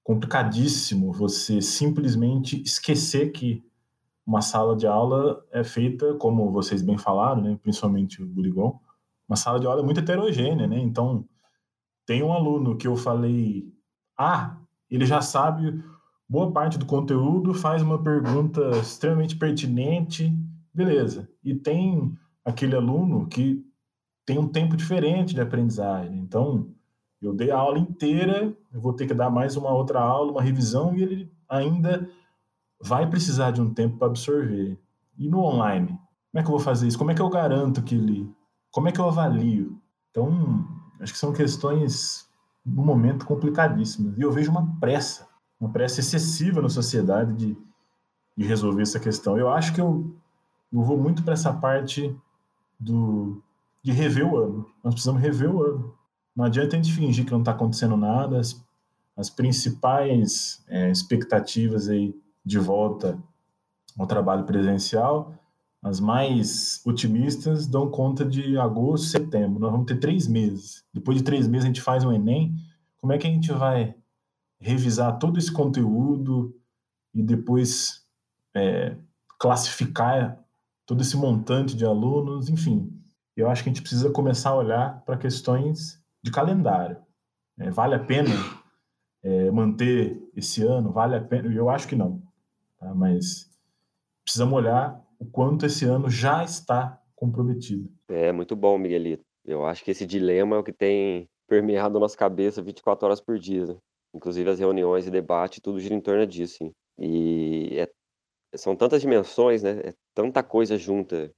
complicadíssimo você simplesmente esquecer que uma sala de aula é feita, como vocês bem falaram, né, principalmente o Burigon, uma sala de aula muito heterogênea, né? Então, tem um aluno que eu falei, ah, ele já sabe boa parte do conteúdo, faz uma pergunta extremamente pertinente, beleza. E tem aquele aluno que tem um tempo diferente de aprendizagem. Então, eu dei a aula inteira, eu vou ter que dar mais uma outra aula, uma revisão, e ele ainda vai precisar de um tempo para absorver. E no online? Como é que eu vou fazer isso? Como é que eu garanto que ele. Como é que eu avalio? Então, acho que são questões, no momento, complicadíssimas. E eu vejo uma pressa, uma pressa excessiva na sociedade de, de resolver essa questão. Eu acho que eu, eu vou muito para essa parte do, de rever o ano. Nós precisamos rever o ano. Não adianta a gente fingir que não está acontecendo nada. As, as principais é, expectativas aí de volta ao trabalho presencial, as mais otimistas dão conta de agosto, setembro. Nós vamos ter três meses. Depois de três meses a gente faz um Enem. Como é que a gente vai revisar todo esse conteúdo e depois é, classificar todo esse montante de alunos? Enfim, eu acho que a gente precisa começar a olhar para questões de calendário. É, vale a pena é, manter esse ano? Vale a pena? Eu acho que não. Tá? Mas precisamos olhar o quanto esse ano já está comprometido. É muito bom, Miguelito. Eu acho que esse dilema é o que tem permeado a nossa cabeça 24 horas por dia. Né? Inclusive as reuniões e debate, tudo gira em torno disso. Hein? E é, são tantas dimensões, né? É tanta coisa junta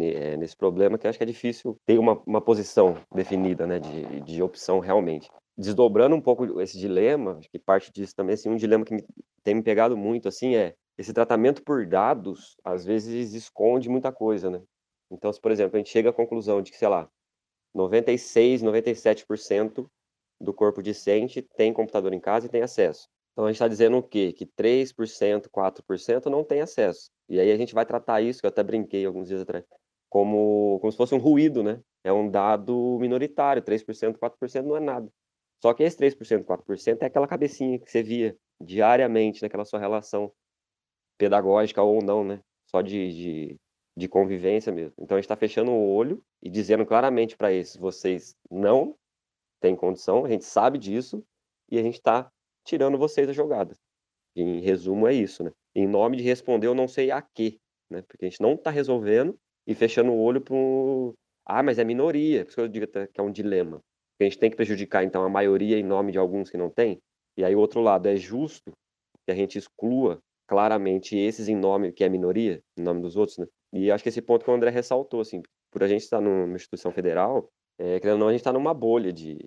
é, nesse problema que acho que é difícil ter uma, uma posição definida, né, de, de opção realmente. Desdobrando um pouco esse dilema, acho que parte disso também, assim, um dilema que me, tem me pegado muito, assim, é esse tratamento por dados, às vezes esconde muita coisa, né? Então, se, por exemplo, a gente chega à conclusão de que, sei lá, 96, 97% do corpo discente tem computador em casa e tem acesso. Então a gente está dizendo o quê? Que 3%, 4% não tem acesso. E aí a gente vai tratar isso, que eu até brinquei alguns dias atrás, como, como se fosse um ruído, né? É um dado minoritário, 3%, 4% não é nada. Só que esse 3%, 4% é aquela cabecinha que você via diariamente naquela sua relação pedagógica ou não, né? Só de, de, de convivência mesmo. Então a gente está fechando o olho e dizendo claramente para esses: vocês não têm condição, a gente sabe disso e a gente está tirando vocês da jogada. Em resumo, é isso, né? Em nome de responder, eu não sei a quê, né? Porque a gente não está resolvendo e fechando o olho para. Ah, mas é minoria. Por isso que eu digo que é um dilema. A gente tem que prejudicar, então, a maioria em nome de alguns que não tem. E aí, o outro lado, é justo que a gente exclua claramente esses em nome que é minoria, em nome dos outros, né? E acho que esse ponto que o André ressaltou, assim, por a gente estar numa instituição federal, é, querendo ou não, a gente está numa bolha de,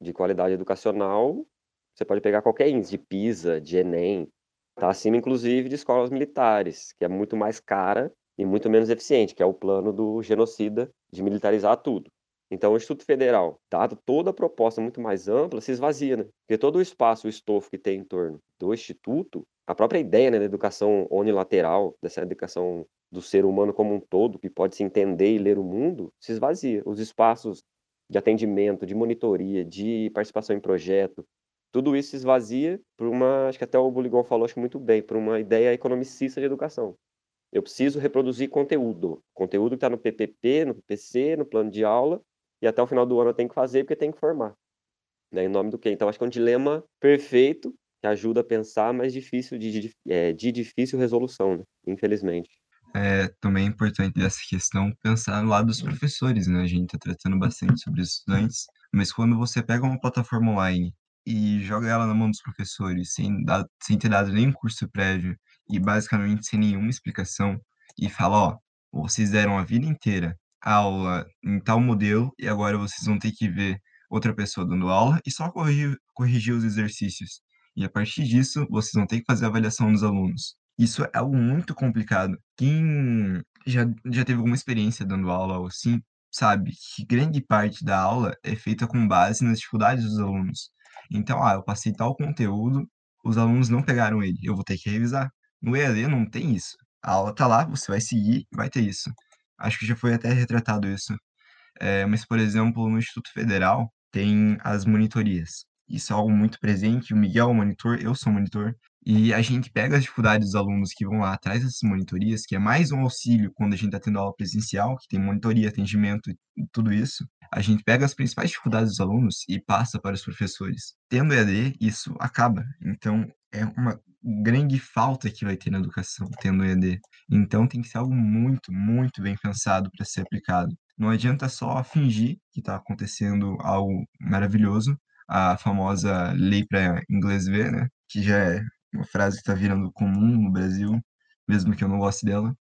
de qualidade educacional. Você pode pegar qualquer índice de PISA, de Enem, tá acima, inclusive, de escolas militares, que é muito mais cara e muito menos eficiente, que é o plano do genocida de militarizar tudo. Então, o Instituto Federal, dado toda a proposta muito mais ampla, se esvazia, né? Porque todo o espaço, o estofo que tem em torno do Instituto, a própria ideia né, da educação unilateral, dessa educação do ser humano como um todo, que pode se entender e ler o mundo, se esvazia. Os espaços de atendimento, de monitoria, de participação em projeto, tudo isso se esvazia por uma, acho que até o Buligon falou acho muito bem, por uma ideia economicista de educação. Eu preciso reproduzir conteúdo, conteúdo que está no PPP, no PPC, no plano de aula, e até o final do ano eu tenho que fazer porque tem que formar. Né? Em nome do quê? Então acho que é um dilema perfeito que ajuda a pensar, mas difícil de, de, é, de difícil resolução, né? infelizmente. É também é importante dessa questão pensar lá dos professores, né? A gente está tratando bastante sobre os estudantes, mas quando você pega uma plataforma online e joga ela na mão dos professores sem, dar, sem ter dado nenhum curso prévio e basicamente sem nenhuma explicação, e fala, ó, vocês deram a vida inteira aula em tal modelo e agora vocês vão ter que ver outra pessoa dando aula e só corrigir, corrigir os exercícios. E a partir disso, vocês vão ter que fazer a avaliação dos alunos. Isso é algo muito complicado. Quem já, já teve alguma experiência dando aula ou assim, sabe que grande parte da aula é feita com base nas dificuldades dos alunos. Então, ah, eu passei tal conteúdo, os alunos não pegaram ele, eu vou ter que revisar. No EAD não tem isso. A aula tá lá, você vai seguir, vai ter isso. Acho que já foi até retratado isso. É, mas, por exemplo, no Instituto Federal tem as monitorias. Isso é algo muito presente. O Miguel é o monitor, eu sou monitor. E a gente pega as dificuldades dos alunos que vão lá atrás dessas monitorias, que é mais um auxílio quando a gente está tendo aula presencial, que tem monitoria, atendimento e tudo isso. A gente pega as principais dificuldades dos alunos e passa para os professores. Tendo EAD, isso acaba. Então, é uma grande falta que vai ter na educação tendo EAD. Então, tem que ser algo muito, muito bem pensado para ser aplicado. Não adianta só fingir que está acontecendo algo maravilhoso, a famosa lei para inglês ver, né? Que já é uma frase que está virando comum no Brasil, mesmo que eu não goste dela,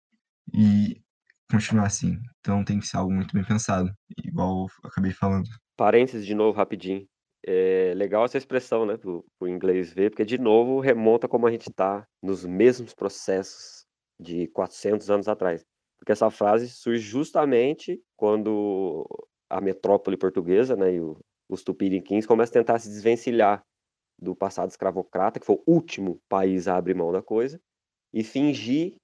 e continuar assim. Então tem que ser algo muito bem pensado, igual eu acabei falando. Parênteses de novo, rapidinho. É legal essa expressão, né, pro, pro inglês ver, porque de novo remonta como a gente está nos mesmos processos de 400 anos atrás. Porque essa frase surge justamente quando a metrópole portuguesa, né, e o, os tupiniquins começam a tentar se desvencilhar do passado escravocrata, que foi o último país a abrir mão da coisa, e fingir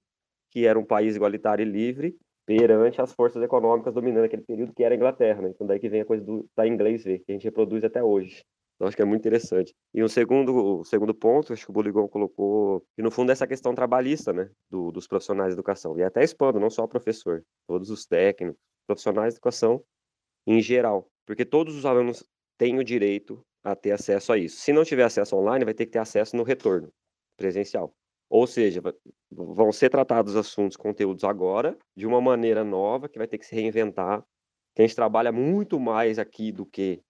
que era um país igualitário e livre perante as forças econômicas dominando aquele período, que era a Inglaterra. Né? Então daí que vem a coisa do, da inglês ver, que a gente reproduz até hoje. Então acho que é muito interessante. E um segundo, segundo ponto, acho que o Boligon colocou, que no fundo é essa questão trabalhista, né, do, dos profissionais de educação. E até expando, não só o professor, todos os técnicos, profissionais de educação em geral. Porque todos os alunos têm o direito a ter acesso a isso. Se não tiver acesso online, vai ter que ter acesso no retorno presencial. Ou seja, vão ser tratados assuntos, conteúdos agora, de uma maneira nova, que vai ter que se reinventar. A gente trabalha muito mais aqui do que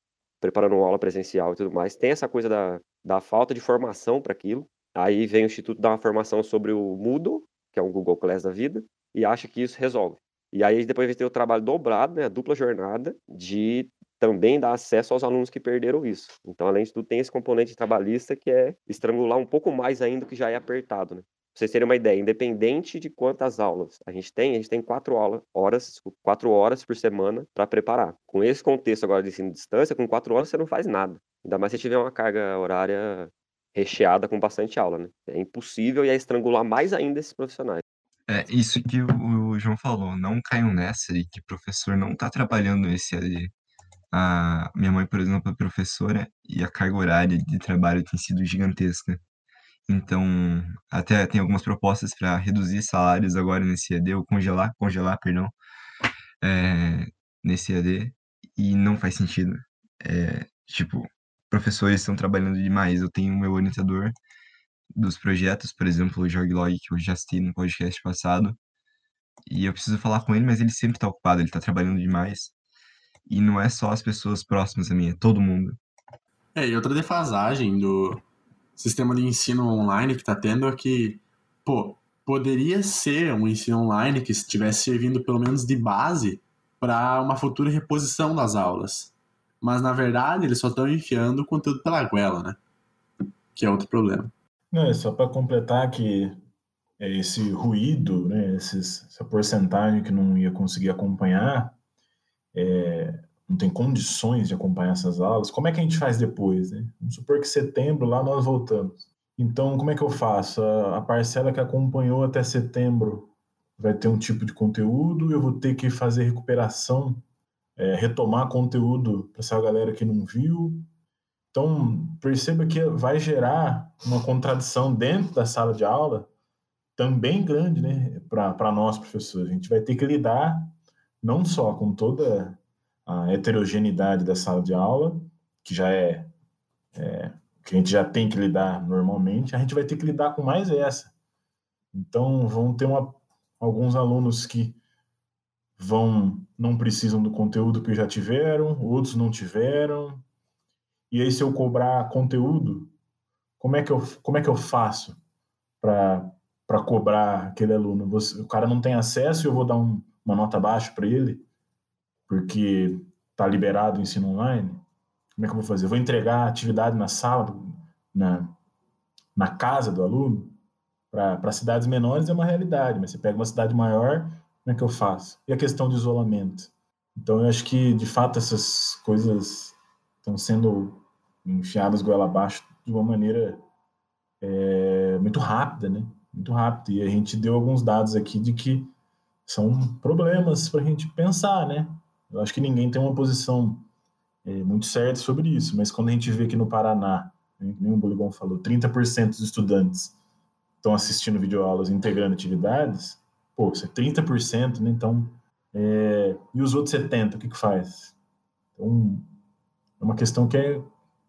preparando aula presencial e tudo mais. Tem essa coisa da, da falta de formação para aquilo. Aí vem o Instituto dar uma formação sobre o Moodle, que é um Google Class da vida, e acha que isso resolve. E aí depois vai ter o trabalho dobrado, né, a dupla jornada, de também dá acesso aos alunos que perderam isso. Então, além de tudo, tem esse componente trabalhista que é estrangular um pouco mais ainda o que já é apertado, né? Pra vocês terem uma ideia, independente de quantas aulas a gente tem, a gente tem quatro aulas, horas, quatro horas por semana para preparar. Com esse contexto agora de ensino de distância, com quatro horas você não faz nada. Ainda mais se tiver uma carga horária recheada com bastante aula, né? É impossível e é estrangular mais ainda esses profissionais. É isso que o João falou, não caiam nessa de que o professor não está trabalhando esse a minha mãe, por exemplo, é professora e a carga horária de trabalho tem sido gigantesca. Então, até tem algumas propostas para reduzir salários agora nesse EAD, ou congelar, congelar, perdão, é, nesse EAD, e não faz sentido. É, tipo, professores estão trabalhando demais. Eu tenho meu orientador dos projetos, por exemplo, o Jorg Log, que eu já citei no podcast passado, e eu preciso falar com ele, mas ele sempre está ocupado, ele está trabalhando demais. E não é só as pessoas próximas a mim, é todo mundo. É, e outra defasagem do sistema de ensino online que está tendo é que, pô, poderia ser um ensino online que estivesse servindo pelo menos de base para uma futura reposição das aulas. Mas na verdade eles só estão enfiando o conteúdo pela goela, né? Que é outro problema. Não, é só para completar que é, esse ruído, né, esses, essa porcentagem que não ia conseguir acompanhar, é, não tem condições de acompanhar essas aulas, como é que a gente faz depois? Né? Vamos supor que setembro lá nós voltamos. Então, como é que eu faço? A, a parcela que acompanhou até setembro vai ter um tipo de conteúdo, eu vou ter que fazer recuperação, é, retomar conteúdo para essa galera que não viu. Então, perceba que vai gerar uma contradição dentro da sala de aula também grande né, para nós, professores. A gente vai ter que lidar não só com toda a heterogeneidade da sala de aula, que já é, é, que a gente já tem que lidar normalmente, a gente vai ter que lidar com mais essa. Então, vão ter uma, alguns alunos que vão não precisam do conteúdo que já tiveram, outros não tiveram. E aí, se eu cobrar conteúdo, como é que eu, como é que eu faço para cobrar aquele aluno? Você, o cara não tem acesso e eu vou dar um, uma nota baixa para ele? porque está liberado o ensino online, como é que eu vou fazer? Eu vou entregar atividade na sala, na, na casa do aluno? Para cidades menores é uma realidade, mas você pega uma cidade maior, como é que eu faço? E a questão de isolamento? Então, eu acho que, de fato, essas coisas estão sendo enfiadas goela abaixo de uma maneira é, muito rápida, né? Muito rápida. E a gente deu alguns dados aqui de que são problemas para a gente pensar, né? Eu acho que ninguém tem uma posição é, muito certa sobre isso, mas quando a gente vê que no Paraná, né, como o Boligon falou, 30% dos estudantes estão assistindo videoaulas integrando atividades, pô, isso é 30%, né? Então, é... e os outros 70%, o que que faz? Então, é uma questão que é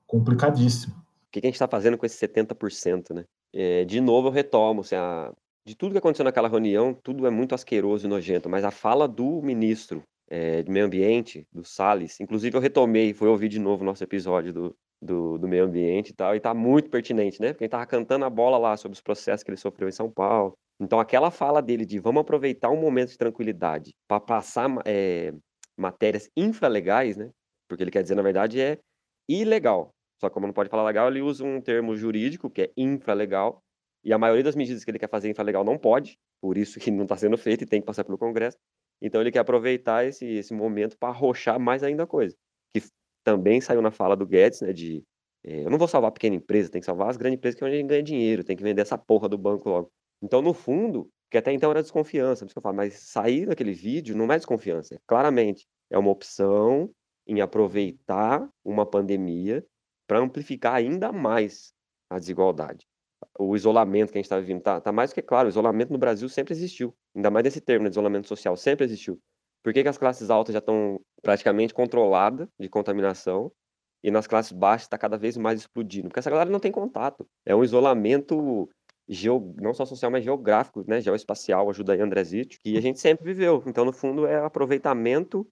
complicadíssima. O que, que a gente está fazendo com esses 70%, né? É, de novo, eu retomo, assim, a... de tudo que aconteceu naquela reunião, tudo é muito asqueroso e nojento, mas a fala do ministro é, de meio ambiente, do Salles. Inclusive, eu retomei, fui ouvir de novo o nosso episódio do, do, do, meio ambiente e tal, e tá muito pertinente, né? Porque ele tava cantando a bola lá sobre os processos que ele sofreu em São Paulo. Então, aquela fala dele de vamos aproveitar um momento de tranquilidade para passar é, matérias infralegais, né? Porque ele quer dizer, na verdade, é ilegal. Só que como não pode falar legal, ele usa um termo jurídico, que é infralegal, e a maioria das medidas que ele quer fazer infralegal não pode, por isso que não está sendo feito e tem que passar pelo Congresso. Então ele quer aproveitar esse, esse momento para arrochar mais ainda a coisa. Que também saiu na fala do Guedes, né? De é, eu não vou salvar a pequena empresa, tem que salvar as grandes empresas que é onde a gente ganha dinheiro, tem que vender essa porra do banco logo. Então, no fundo, que até então era desconfiança, por isso que eu falo, mas sair daquele vídeo não é desconfiança, é, claramente é uma opção em aproveitar uma pandemia para amplificar ainda mais a desigualdade o isolamento que a gente está vivendo. Tá, tá mais do que claro, o isolamento no Brasil sempre existiu. Ainda mais nesse termo né, de isolamento social, sempre existiu. Por que, que as classes altas já estão praticamente controladas de contaminação e nas classes baixas está cada vez mais explodindo? Porque essa galera não tem contato. É um isolamento geo, não só social, mas geográfico, né? geoespacial, ajuda aí André Zitch, que a gente sempre viveu. Então, no fundo, é aproveitamento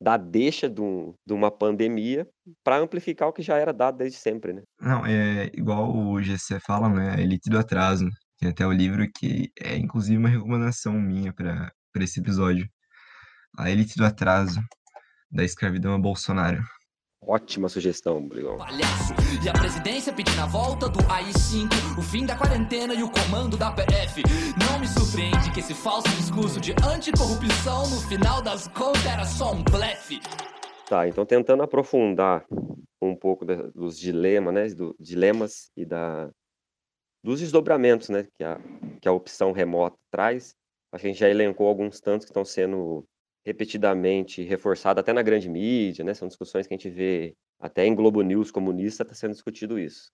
da deixa de, um, de uma pandemia para amplificar o que já era dado desde sempre, né? Não, é igual o GC fala, né? A elite do atraso. Tem até o livro que é inclusive uma recomendação minha para esse episódio. A elite do atraso, da escravidão a Bolsonaro. Ótima sugestão, Brigão. Palhaço. E a presidência pedindo a volta do AI-5, o fim da quarentena e o comando da PF. Não me surpreende que esse falso discurso de anticorrupção, no final das contas, era só um blefe. Tá, então tentando aprofundar um pouco dos dilemas, né, do, dilemas e da, dos desdobramentos, né, que a, que a opção remota traz. A gente já elencou alguns tantos que estão sendo repetidamente reforçado até na grande mídia, né? São discussões que a gente vê até em Globo News comunista está sendo discutido isso.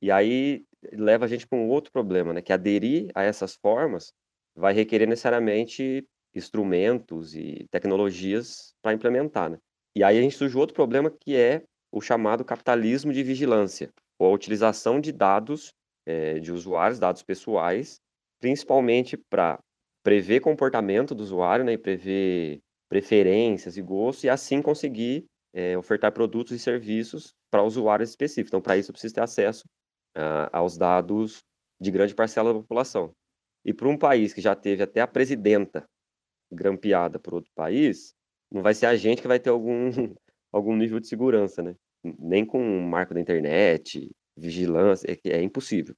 E aí leva a gente para um outro problema, né? Que aderir a essas formas vai requerer necessariamente instrumentos e tecnologias para implementar, né? E aí a gente surge outro problema que é o chamado capitalismo de vigilância, ou a utilização de dados é, de usuários, dados pessoais, principalmente para prever comportamento do usuário, né, e prever preferências e gostos, e assim conseguir é, ofertar produtos e serviços para usuários específicos. Então, para isso, eu preciso ter acesso uh, aos dados de grande parcela da população. E para um país que já teve até a presidenta grampeada por outro país, não vai ser a gente que vai ter algum, algum nível de segurança, né? Nem com um marco da internet, vigilância, é, é impossível.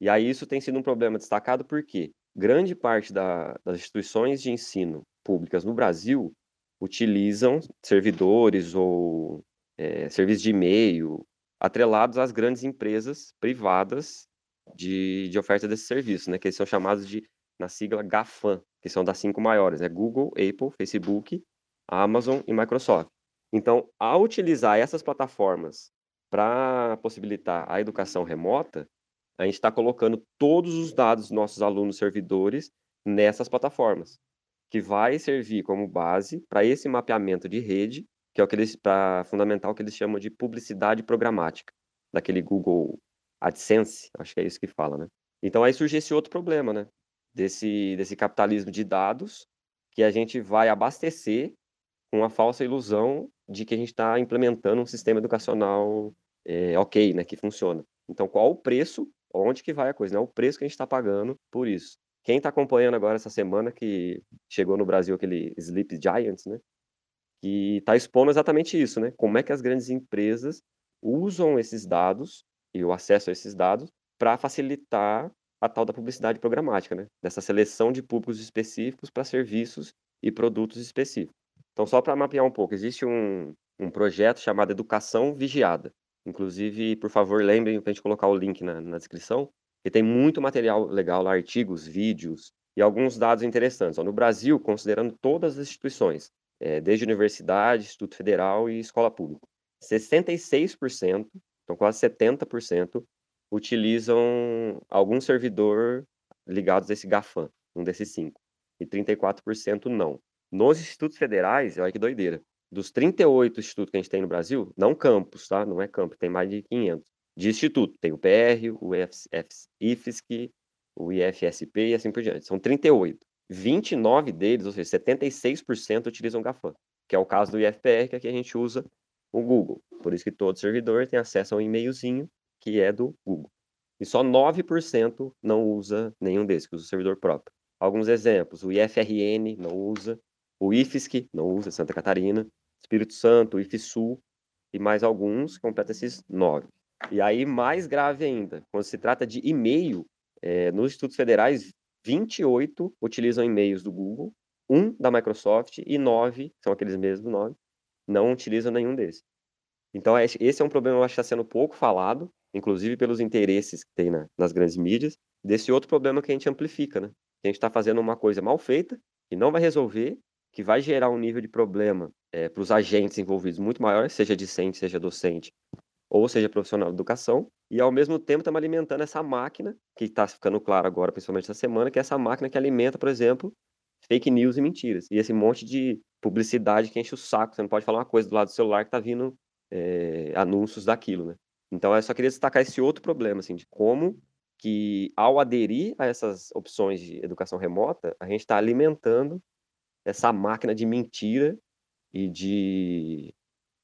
E aí isso tem sido um problema destacado porque grande parte da, das instituições de ensino públicas no Brasil utilizam servidores ou é, serviços de e-mail atrelados às grandes empresas privadas de, de oferta desse serviço, né? Que eles são chamados de, na sigla GAFAM, que são das cinco maiores, né? Google, Apple, Facebook, Amazon e Microsoft. Então, ao utilizar essas plataformas para possibilitar a educação remota, a gente está colocando todos os dados dos nossos alunos servidores nessas plataformas, que vai servir como base para esse mapeamento de rede, que é o que eles para fundamental que eles chamam de publicidade programática, daquele Google AdSense, acho que é isso que fala, né? Então aí surge esse outro problema, né? Desse desse capitalismo de dados que a gente vai abastecer com a falsa ilusão de que a gente está implementando um sistema educacional é, ok, né, que funciona. Então, qual o preço, onde que vai a coisa, né? O preço que a gente está pagando por isso. Quem está acompanhando agora essa semana que chegou no Brasil aquele Sleep Giants, né? Que está expondo exatamente isso, né? Como é que as grandes empresas usam esses dados e o acesso a esses dados para facilitar a tal da publicidade programática, né? Dessa seleção de públicos específicos para serviços e produtos específicos. Então, só para mapear um pouco, existe um, um projeto chamado Educação Vigiada. Inclusive, por favor, lembrem para a gente colocar o link na, na descrição, que tem muito material legal lá, artigos, vídeos e alguns dados interessantes. Ó, no Brasil, considerando todas as instituições, é, desde universidade, Instituto Federal e escola pública, 66%, então quase 70%, utilizam algum servidor ligados a esse GAFAM, um desses cinco, e 34% não. Nos institutos federais, olha que doideira. Dos 38 institutos que a gente tem no Brasil, não campus, tá? Não é campus, tem mais de 500. De instituto, tem o PR, o IFSC, o IFSP e assim por diante. São 38. 29 deles, ou seja, 76% utilizam GAFAM, que é o caso do IFPR, que aqui a gente usa o Google. Por isso que todo servidor tem acesso a um e-mailzinho que é do Google. E só 9% não usa nenhum desses, que usa o servidor próprio. Alguns exemplos, o IFRN não usa, o IFSC, não usa Santa Catarina, Espírito Santo, IFSUL e mais alguns, completa esses nove. E aí, mais grave ainda, quando se trata de e-mail, é, nos institutos federais, 28 utilizam e-mails do Google, um da Microsoft e nove, são aqueles mesmos nove, não utilizam nenhum desses. Então, esse é um problema, eu acho que está sendo pouco falado, inclusive pelos interesses que tem na, nas grandes mídias, desse outro problema que a gente amplifica, né? Que a gente está fazendo uma coisa mal feita, que não vai resolver que vai gerar um nível de problema é, para os agentes envolvidos muito maior, seja discente, seja docente, ou seja profissional de educação, e ao mesmo tempo estamos alimentando essa máquina, que está ficando claro agora, principalmente essa semana, que é essa máquina que alimenta, por exemplo, fake news e mentiras. E esse monte de publicidade que enche o saco. Você não pode falar uma coisa do lado do celular que está vindo é, anúncios daquilo, né? Então, eu só queria destacar esse outro problema, assim, de como que, ao aderir a essas opções de educação remota, a gente está alimentando essa máquina de mentira e de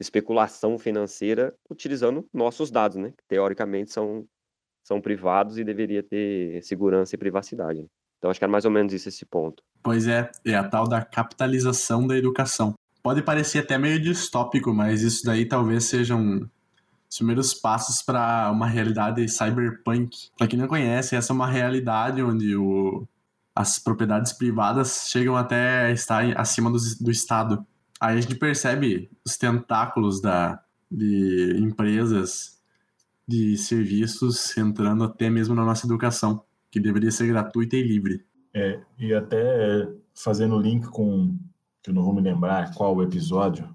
especulação financeira utilizando nossos dados, né? Que teoricamente são, são privados e deveria ter segurança e privacidade. Então acho que era mais ou menos isso esse ponto. Pois é, é a tal da capitalização da educação. Pode parecer até meio distópico, mas isso daí talvez sejam os primeiros passos para uma realidade cyberpunk. Para quem não conhece, essa é uma realidade onde o as propriedades privadas chegam até estar acima do, do Estado. Aí a gente percebe os tentáculos da, de empresas, de serviços entrando até mesmo na nossa educação, que deveria ser gratuita e livre. É, e até fazendo link com, que eu não vou me lembrar qual o episódio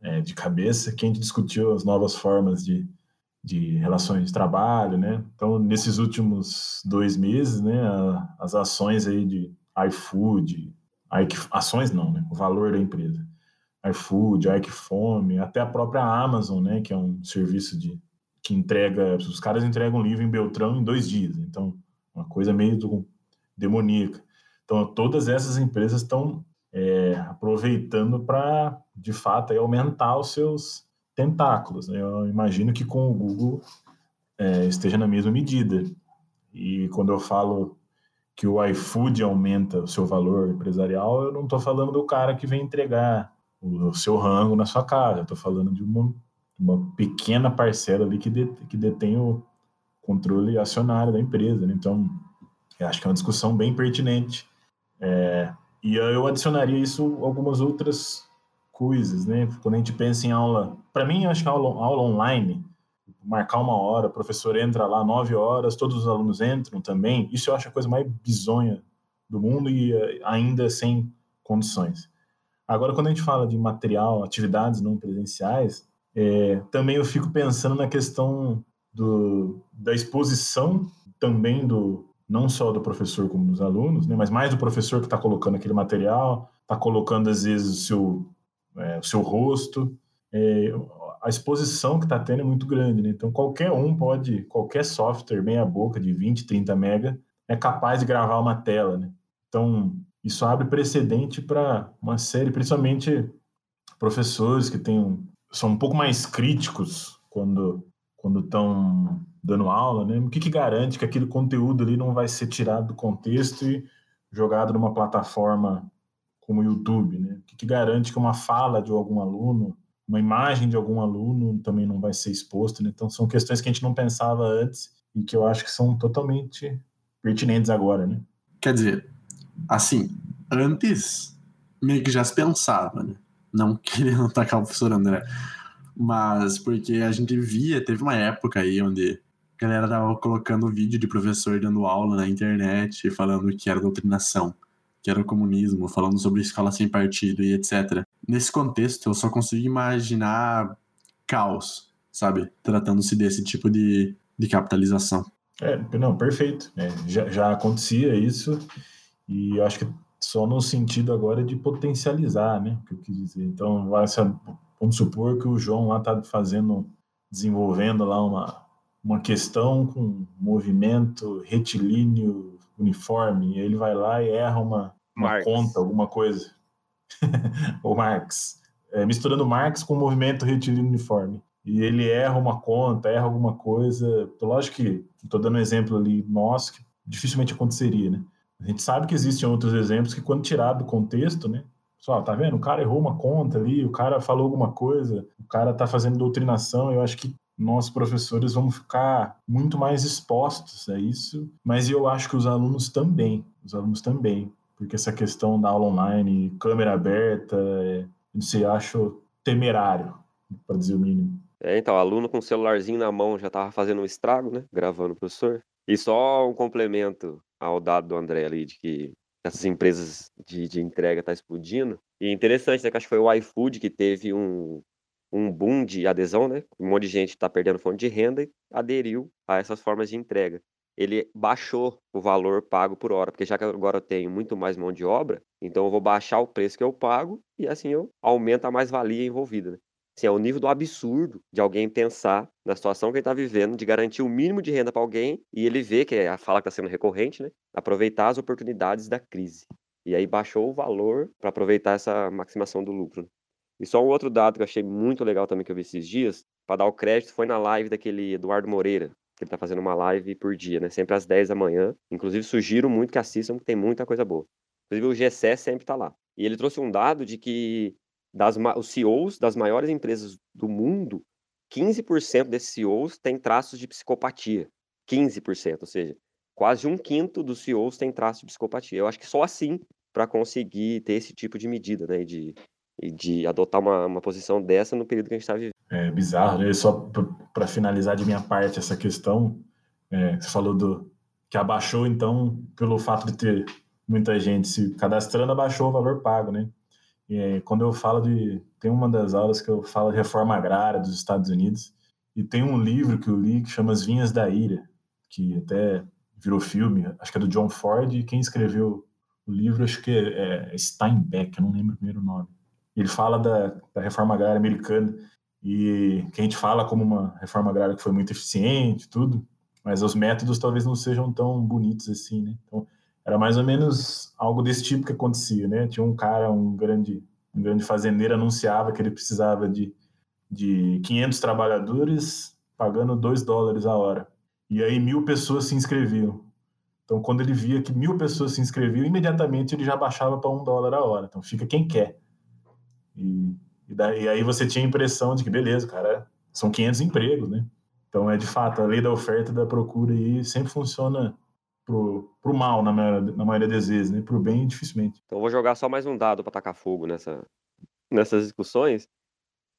é, de cabeça, que a gente discutiu as novas formas de, de relações de trabalho, né? Então, nesses últimos dois meses, né, as ações aí de iFood, ações não, né? O valor da empresa. iFood, iFome, até a própria Amazon, né, que é um serviço de que entrega, os caras entregam um livro em Beltrão em dois dias. Então, uma coisa meio demoníaca. Então, todas essas empresas estão é, aproveitando para, de fato, aí, aumentar os seus tentáculos. Né? Eu imagino que com o Google é, esteja na mesma medida. E quando eu falo que o iFood aumenta o seu valor empresarial, eu não estou falando do cara que vem entregar o seu rango na sua casa, estou falando de uma, uma pequena parcela ali que, de, que detém o controle acionário da empresa. Né? Então, acho que é uma discussão bem pertinente. É, e eu adicionaria isso algumas outras coisas, né? Quando a gente pensa em aula, para mim, eu acho que aula, aula online, marcar uma hora, o professor entra lá nove horas, todos os alunos entram também. Isso eu acho a coisa mais bizonha do mundo e eh, ainda sem condições. Agora, quando a gente fala de material, atividades não presenciais, é, também eu fico pensando na questão do, da exposição também do não só do professor como dos alunos, né, mas mais do professor que está colocando aquele material, está colocando às vezes o seu é, o seu rosto. É, a exposição que está tendo é muito grande, né? Então, qualquer um pode, qualquer software meia boca de 20, 30 mega é capaz de gravar uma tela, né? Então, isso abre precedente para uma série, principalmente professores que têm, são um pouco mais críticos quando quando estão dando aula, né? O que, que garante que aquele conteúdo ali não vai ser tirado do contexto e jogado numa plataforma como o YouTube, né? O que, que garante que uma fala de algum aluno, uma imagem de algum aluno também não vai ser exposta, né? Então são questões que a gente não pensava antes e que eu acho que são totalmente pertinentes agora, né? Quer dizer, assim, antes meio que já se pensava, né? Não querendo atacar o professor André, mas porque a gente via, teve uma época aí onde a galera tava colocando vídeo de professor dando aula na internet, falando que era doutrinação que era o comunismo, falando sobre escola sem partido e etc. Nesse contexto, eu só consigo imaginar caos, sabe? Tratando-se desse tipo de, de capitalização. É, não, perfeito. É, já, já acontecia isso, e acho que só no sentido agora de potencializar, né? Que eu quis dizer. Então, vamos supor que o João lá está fazendo, desenvolvendo lá uma, uma questão com movimento retilíneo uniforme, e ele vai lá e erra uma, uma conta, alguma coisa. o Marx. É, misturando Marx com o movimento retilíneo uniforme. E ele erra uma conta, erra alguma coisa. Lógico que estou dando um exemplo ali nosso que dificilmente aconteceria, né? A gente sabe que existem outros exemplos que, quando tirado do contexto, né? Só, tá vendo? O cara errou uma conta ali, o cara falou alguma coisa, o cara tá fazendo doutrinação. Eu acho que nós professores vamos ficar muito mais expostos a isso, mas eu acho que os alunos também, os alunos também, porque essa questão da aula online, câmera aberta, é, não sei, acho temerário, para dizer o mínimo. É, então, aluno com o celularzinho na mão já estava fazendo um estrago, né? Gravando o professor. E só um complemento ao dado do André ali, de que essas empresas de, de entrega tá explodindo. E interessante, né? Que acho que foi o iFood que teve um, um boom de adesão, né? Um monte de gente está perdendo fonte de renda e aderiu a essas formas de entrega. Ele baixou o valor pago por hora, porque já que agora eu tenho muito mais mão de obra, então eu vou baixar o preço que eu pago e assim eu aumento a mais-valia envolvida. Né? Assim, é o nível do absurdo de alguém pensar na situação que ele está vivendo, de garantir o mínimo de renda para alguém e ele vê que é a fala que está sendo recorrente, né? Aproveitar as oportunidades da crise. E aí baixou o valor para aproveitar essa maximação do lucro. Né? E só um outro dado que eu achei muito legal também que eu vi esses dias, para dar o crédito, foi na live daquele Eduardo Moreira, que ele tá fazendo uma live por dia, né? Sempre às 10 da manhã. Inclusive, sugiro muito que assistam, porque tem muita coisa boa. Inclusive, o GC sempre tá lá. E ele trouxe um dado de que das, os CEOs das maiores empresas do mundo, 15% desses CEOs têm traços de psicopatia. 15%, ou seja, quase um quinto dos CEOs têm traços de psicopatia. Eu acho que só assim para conseguir ter esse tipo de medida, né? De de adotar uma, uma posição dessa no período que a gente está vivendo. É bizarro, né? Só para finalizar de minha parte essa questão, é, você falou do que abaixou, então, pelo fato de ter muita gente se cadastrando, abaixou o valor pago, né? E quando eu falo de. Tem uma das aulas que eu falo de reforma agrária dos Estados Unidos, E tem um livro que eu li que chama As Vinhas da Ira, que até virou filme, acho que é do John Ford, e quem escreveu o livro acho que é, é Steinbeck, eu não lembro o primeiro nome. Ele fala da, da reforma agrária americana e que a gente fala como uma reforma agrária que foi muito eficiente, tudo, mas os métodos talvez não sejam tão bonitos assim, né? Então, era mais ou menos algo desse tipo que acontecia, né? Tinha um cara, um grande, um grande fazendeiro anunciava que ele precisava de, de 500 trabalhadores pagando 2 dólares a hora. E aí mil pessoas se inscreviam. Então, quando ele via que mil pessoas se inscreviam, imediatamente ele já baixava para um dólar a hora. Então, fica quem quer. E, e, daí, aí você tinha a impressão de que, beleza, cara, são 500 empregos, né? Então, é de fato, a lei da oferta e da procura aí sempre funciona pro, pro mal, na maioria, na maioria das vezes, né? Pro bem, dificilmente. Então, vou jogar só mais um dado para tacar fogo nessa, nessas discussões.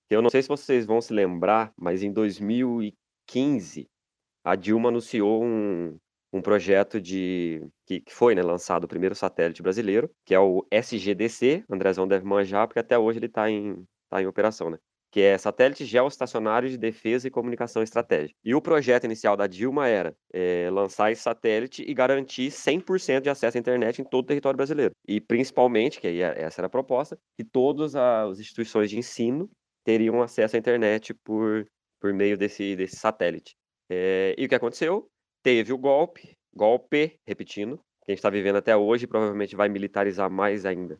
Eu não sei se vocês vão se lembrar, mas em 2015, a Dilma anunciou um, um projeto de que, que foi né, lançado o primeiro satélite brasileiro, que é o SGDC, Andrezão deve manjar, porque até hoje ele está em, tá em operação, né? Que é Satélite Geoestacionário de Defesa e Comunicação Estratégica. E o projeto inicial da Dilma era é, lançar esse satélite e garantir 100% de acesso à internet em todo o território brasileiro. E principalmente, que é, essa era a proposta, que todas as instituições de ensino teriam acesso à internet por, por meio desse, desse satélite. É, e o que aconteceu? Teve o golpe, golpe, repetindo, que a gente está vivendo até hoje, provavelmente vai militarizar mais ainda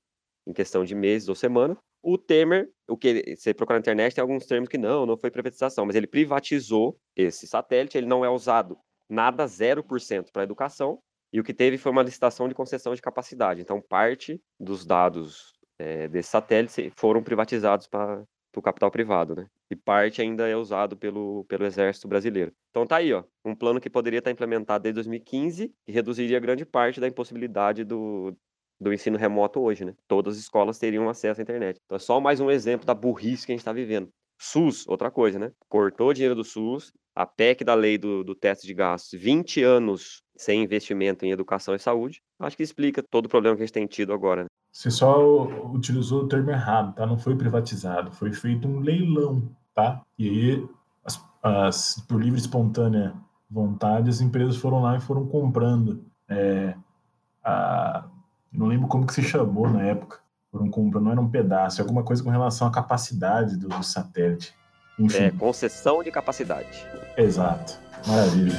em questão de meses ou semana. O Temer, o que você procura na internet, tem alguns termos que não, não foi privatização, mas ele privatizou esse satélite, ele não é usado nada 0% para educação, e o que teve foi uma licitação de concessão de capacidade. Então, parte dos dados é, desse satélite foram privatizados para o capital privado, né? E parte ainda é usado pelo, pelo Exército Brasileiro. Então tá aí, ó, um plano que poderia estar implementado desde 2015 e reduziria grande parte da impossibilidade do, do ensino remoto hoje, né? Todas as escolas teriam acesso à internet. Então é só mais um exemplo da burrice que a gente está vivendo. SUS, outra coisa, né? Cortou dinheiro do SUS, a PEC da lei do, do teste de gastos, 20 anos sem investimento em educação e saúde. Acho que explica todo o problema que a gente tem tido agora. Né? Você só utilizou o termo errado, tá? Não foi privatizado, foi feito um leilão, tá? E aí, as, as, por livre e espontânea vontade, as empresas foram lá e foram comprando. É, a, não lembro como que se chamou na época. Foram comprando, não era um pedaço, é alguma coisa com relação à capacidade do, do satélite. Enfim. É, concessão de capacidade. Exato. Maravilha.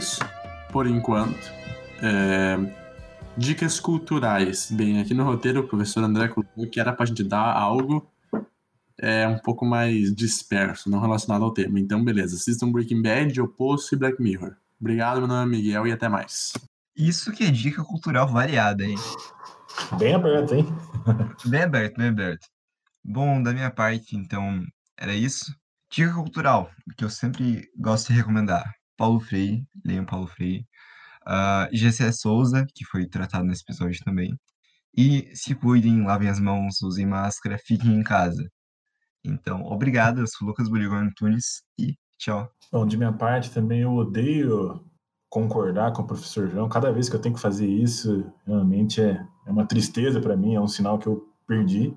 Isso por enquanto. É... Dicas culturais. Bem, aqui no roteiro o professor André colocou que era pra gente dar algo é, um pouco mais disperso, não relacionado ao tema. Então, beleza. Assistam Breaking Bad, Oposto e Black Mirror. Obrigado, meu nome é Miguel e até mais. Isso que é dica cultural variada, hein? Bem aberto, hein? bem aberto, bem aberto. Bom, da minha parte, então, era isso. Dica cultural, que eu sempre gosto de recomendar. Paulo Freire, leiam Paulo Freire. Uh, ah, GC Souza, que foi tratado nesse episódio também. E se cuidem, lavem as mãos, usem máscara, fiquem em casa. Então, obrigado, eu sou Lucas Burigo Antunes e tchau. Bom, de minha parte também eu odeio concordar com o professor João. Cada vez que eu tenho que fazer isso, realmente é, é uma tristeza para mim, é um sinal que eu perdi,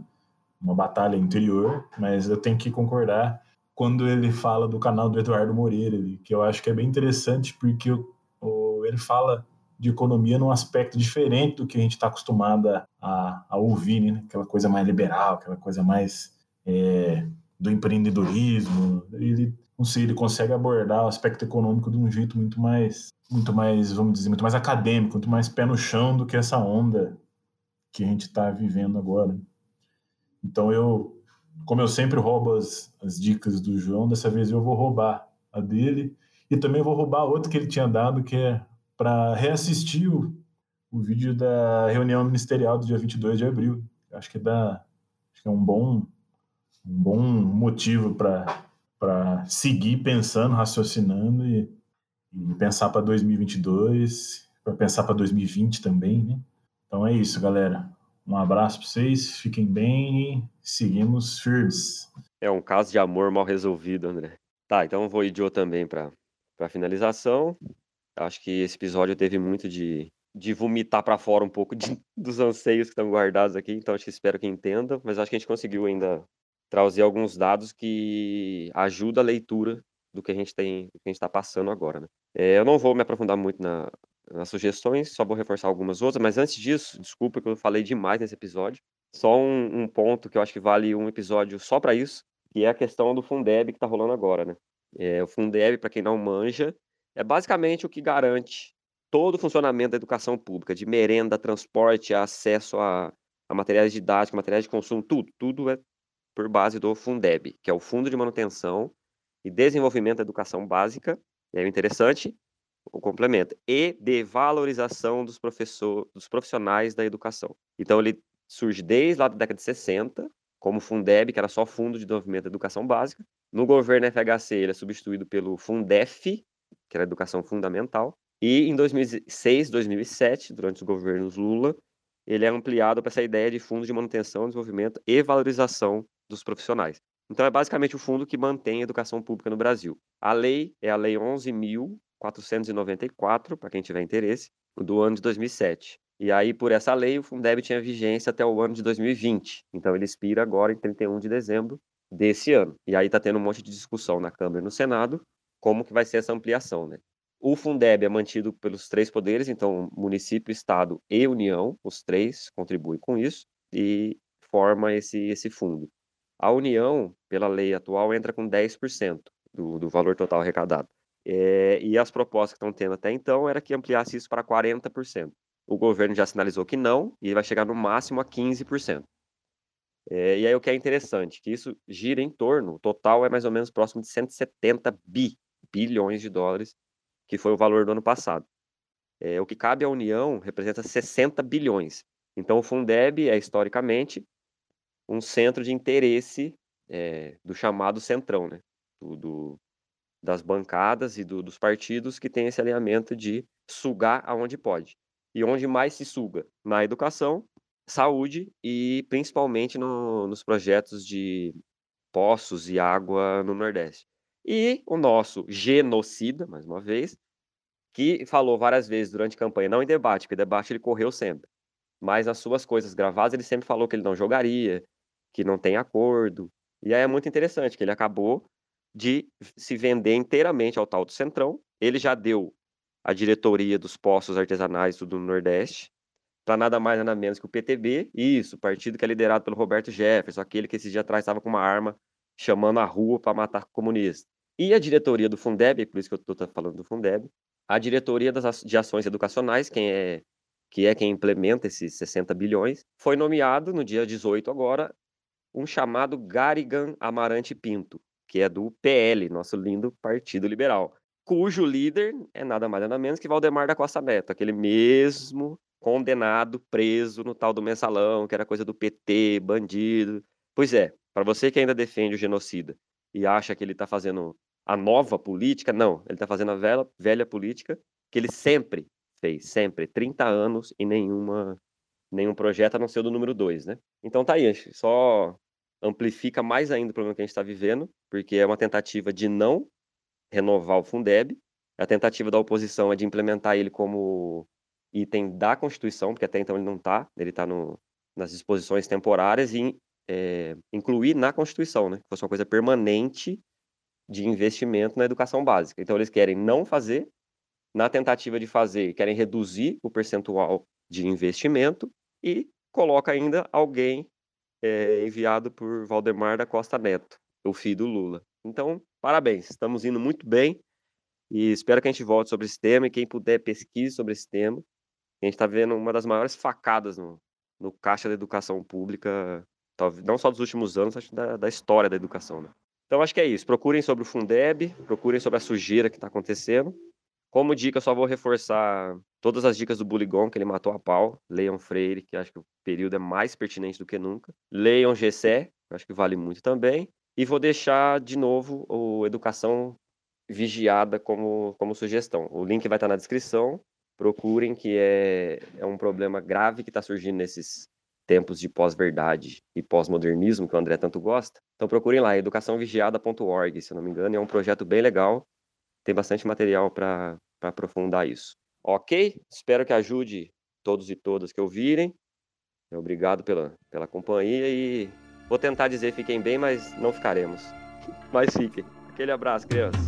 uma batalha interior, mas eu tenho que concordar quando ele fala do canal do Eduardo Moreira, que eu acho que é bem interessante, porque o, ele fala de economia num aspecto diferente do que a gente está acostumado a, a, ouvir, né? aquela coisa mais liberal, aquela coisa mais é, do empreendedorismo. Ele, não sei, ele consegue abordar o aspecto econômico de um jeito muito mais, muito mais, vamos dizer, muito mais acadêmico, muito mais pé no chão do que essa onda que a gente está vivendo agora. Então eu como eu sempre roubo as, as dicas do João, dessa vez eu vou roubar a dele e também vou roubar outra que ele tinha dado, que é para reassistir o, o vídeo da reunião ministerial do dia 22 de abril. Acho que dá acho que é um bom um bom motivo para seguir pensando, raciocinando e, e pensar para 2022, para pensar para 2020 também, né? Então é isso, galera. Um abraço para vocês, fiquem bem e seguimos firmes. É um caso de amor mal resolvido, André. Tá, então vou ir de também para finalização. Acho que esse episódio teve muito de, de vomitar para fora um pouco de, dos anseios que estão guardados aqui, então acho que espero que entendam, mas acho que a gente conseguiu ainda trazer alguns dados que ajudam a leitura do que a gente tem, que a gente está passando agora, né? É, eu não vou me aprofundar muito na, nas sugestões, só vou reforçar algumas outras, mas antes disso, desculpa que eu falei demais nesse episódio. Só um, um ponto que eu acho que vale um episódio só para isso, que é a questão do Fundeb que está rolando agora, né? É, o Fundeb, para quem não manja, é basicamente o que garante todo o funcionamento da educação pública, de merenda, transporte, acesso a, a materiais didáticos, materiais de consumo, tudo, tudo é por base do Fundeb, que é o Fundo de Manutenção e Desenvolvimento da Educação Básica, é interessante, o complemento, e de valorização dos, professor, dos profissionais da educação. Então, ele surge desde lá da década de 60, como Fundeb, que era só Fundo de Desenvolvimento da Educação Básica. No governo FHC, ele é substituído pelo Fundef, que era Educação Fundamental. E em 2006, 2007, durante os governos Lula, ele é ampliado para essa ideia de Fundo de Manutenção, Desenvolvimento e Valorização dos Profissionais. Então, é basicamente o fundo que mantém a educação pública no Brasil. A lei é a Lei 11.494, para quem tiver interesse, do ano de 2007. E aí, por essa lei, o Fundeb tinha vigência até o ano de 2020. Então, ele expira agora em 31 de dezembro desse ano. E aí está tendo um monte de discussão na Câmara e no Senado como que vai ser essa ampliação, né? O Fundeb é mantido pelos três poderes, então município, estado e União, os três contribuem com isso e forma esse, esse fundo. A União, pela lei atual, entra com 10% do, do valor total arrecadado. É, e as propostas que estão tendo até então era que ampliasse isso para 40%. O governo já sinalizou que não, e vai chegar no máximo a 15%. É, e aí o que é interessante, que isso gira em torno, o total é mais ou menos próximo de 170 bi, bilhões de dólares, que foi o valor do ano passado. É, o que cabe à União representa 60 bilhões. Então o Fundeb é, historicamente, um centro de interesse é, do chamado centrão, né? Do, do, das bancadas e do, dos partidos que tem esse alinhamento de sugar aonde pode. E onde mais se suga? Na educação, saúde e principalmente no, nos projetos de poços e água no Nordeste. E o nosso genocida, mais uma vez, que falou várias vezes durante a campanha, não em debate, porque debate ele correu sempre, mas nas suas coisas gravadas ele sempre falou que ele não jogaria, que não tem acordo. E aí é muito interessante que ele acabou de se vender inteiramente ao tal do Centrão. Ele já deu a diretoria dos postos artesanais do Nordeste, para nada mais nada menos que o PTB, isso, partido que é liderado pelo Roberto Jefferson, aquele que esses dias atrás estava com uma arma chamando a rua para matar comunistas. E a diretoria do Fundeb, por isso que eu estou falando do Fundeb, a diretoria das, de ações educacionais, quem é, que é quem implementa esses 60 bilhões, foi nomeado no dia 18 agora um chamado Garigan Amarante Pinto, que é do PL, nosso lindo Partido Liberal cujo líder é nada mais nada menos que Valdemar da Costa Neto, aquele mesmo condenado, preso no tal do mensalão, que era coisa do PT, bandido. Pois é, para você que ainda defende o genocida e acha que ele está fazendo a nova política, não, ele está fazendo a velha, velha política que ele sempre fez, sempre, 30 anos e nenhuma nenhum projeto a não ser do número 2, né? Então tá aí, só amplifica mais ainda o problema que a gente está vivendo, porque é uma tentativa de não renovar o Fundeb. A tentativa da oposição é de implementar ele como item da Constituição, porque até então ele não está, ele está nas disposições temporárias e é, incluir na Constituição, né? Que fosse uma coisa permanente de investimento na educação básica. Então eles querem não fazer, na tentativa de fazer, querem reduzir o percentual de investimento e coloca ainda alguém é, enviado por Valdemar da Costa Neto, o filho do Lula. Então, parabéns, estamos indo muito bem e espero que a gente volte sobre esse tema e quem puder pesquise sobre esse tema. A gente está vendo uma das maiores facadas no, no caixa da educação pública, não só dos últimos anos, acho da, da história da educação. Né? Então, acho que é isso. Procurem sobre o Fundeb, procurem sobre a sujeira que está acontecendo. Como dica, só vou reforçar todas as dicas do Buligon, que ele matou a pau. Leiam Freire, que acho que o período é mais pertinente do que nunca. Leiam Gessé, acho que vale muito também. E vou deixar de novo o Educação Vigiada como, como sugestão. O link vai estar na descrição. Procurem, que é, é um problema grave que está surgindo nesses tempos de pós-verdade e pós-modernismo, que o André tanto gosta. Então procurem lá, educaçãovigiada.org, se eu não me engano. É um projeto bem legal. Tem bastante material para aprofundar isso. Ok? Espero que ajude todos e todas que ouvirem. Obrigado pela, pela companhia e vou tentar dizer fiquem bem, mas não ficaremos. Mas fiquem. Aquele abraço, crianças.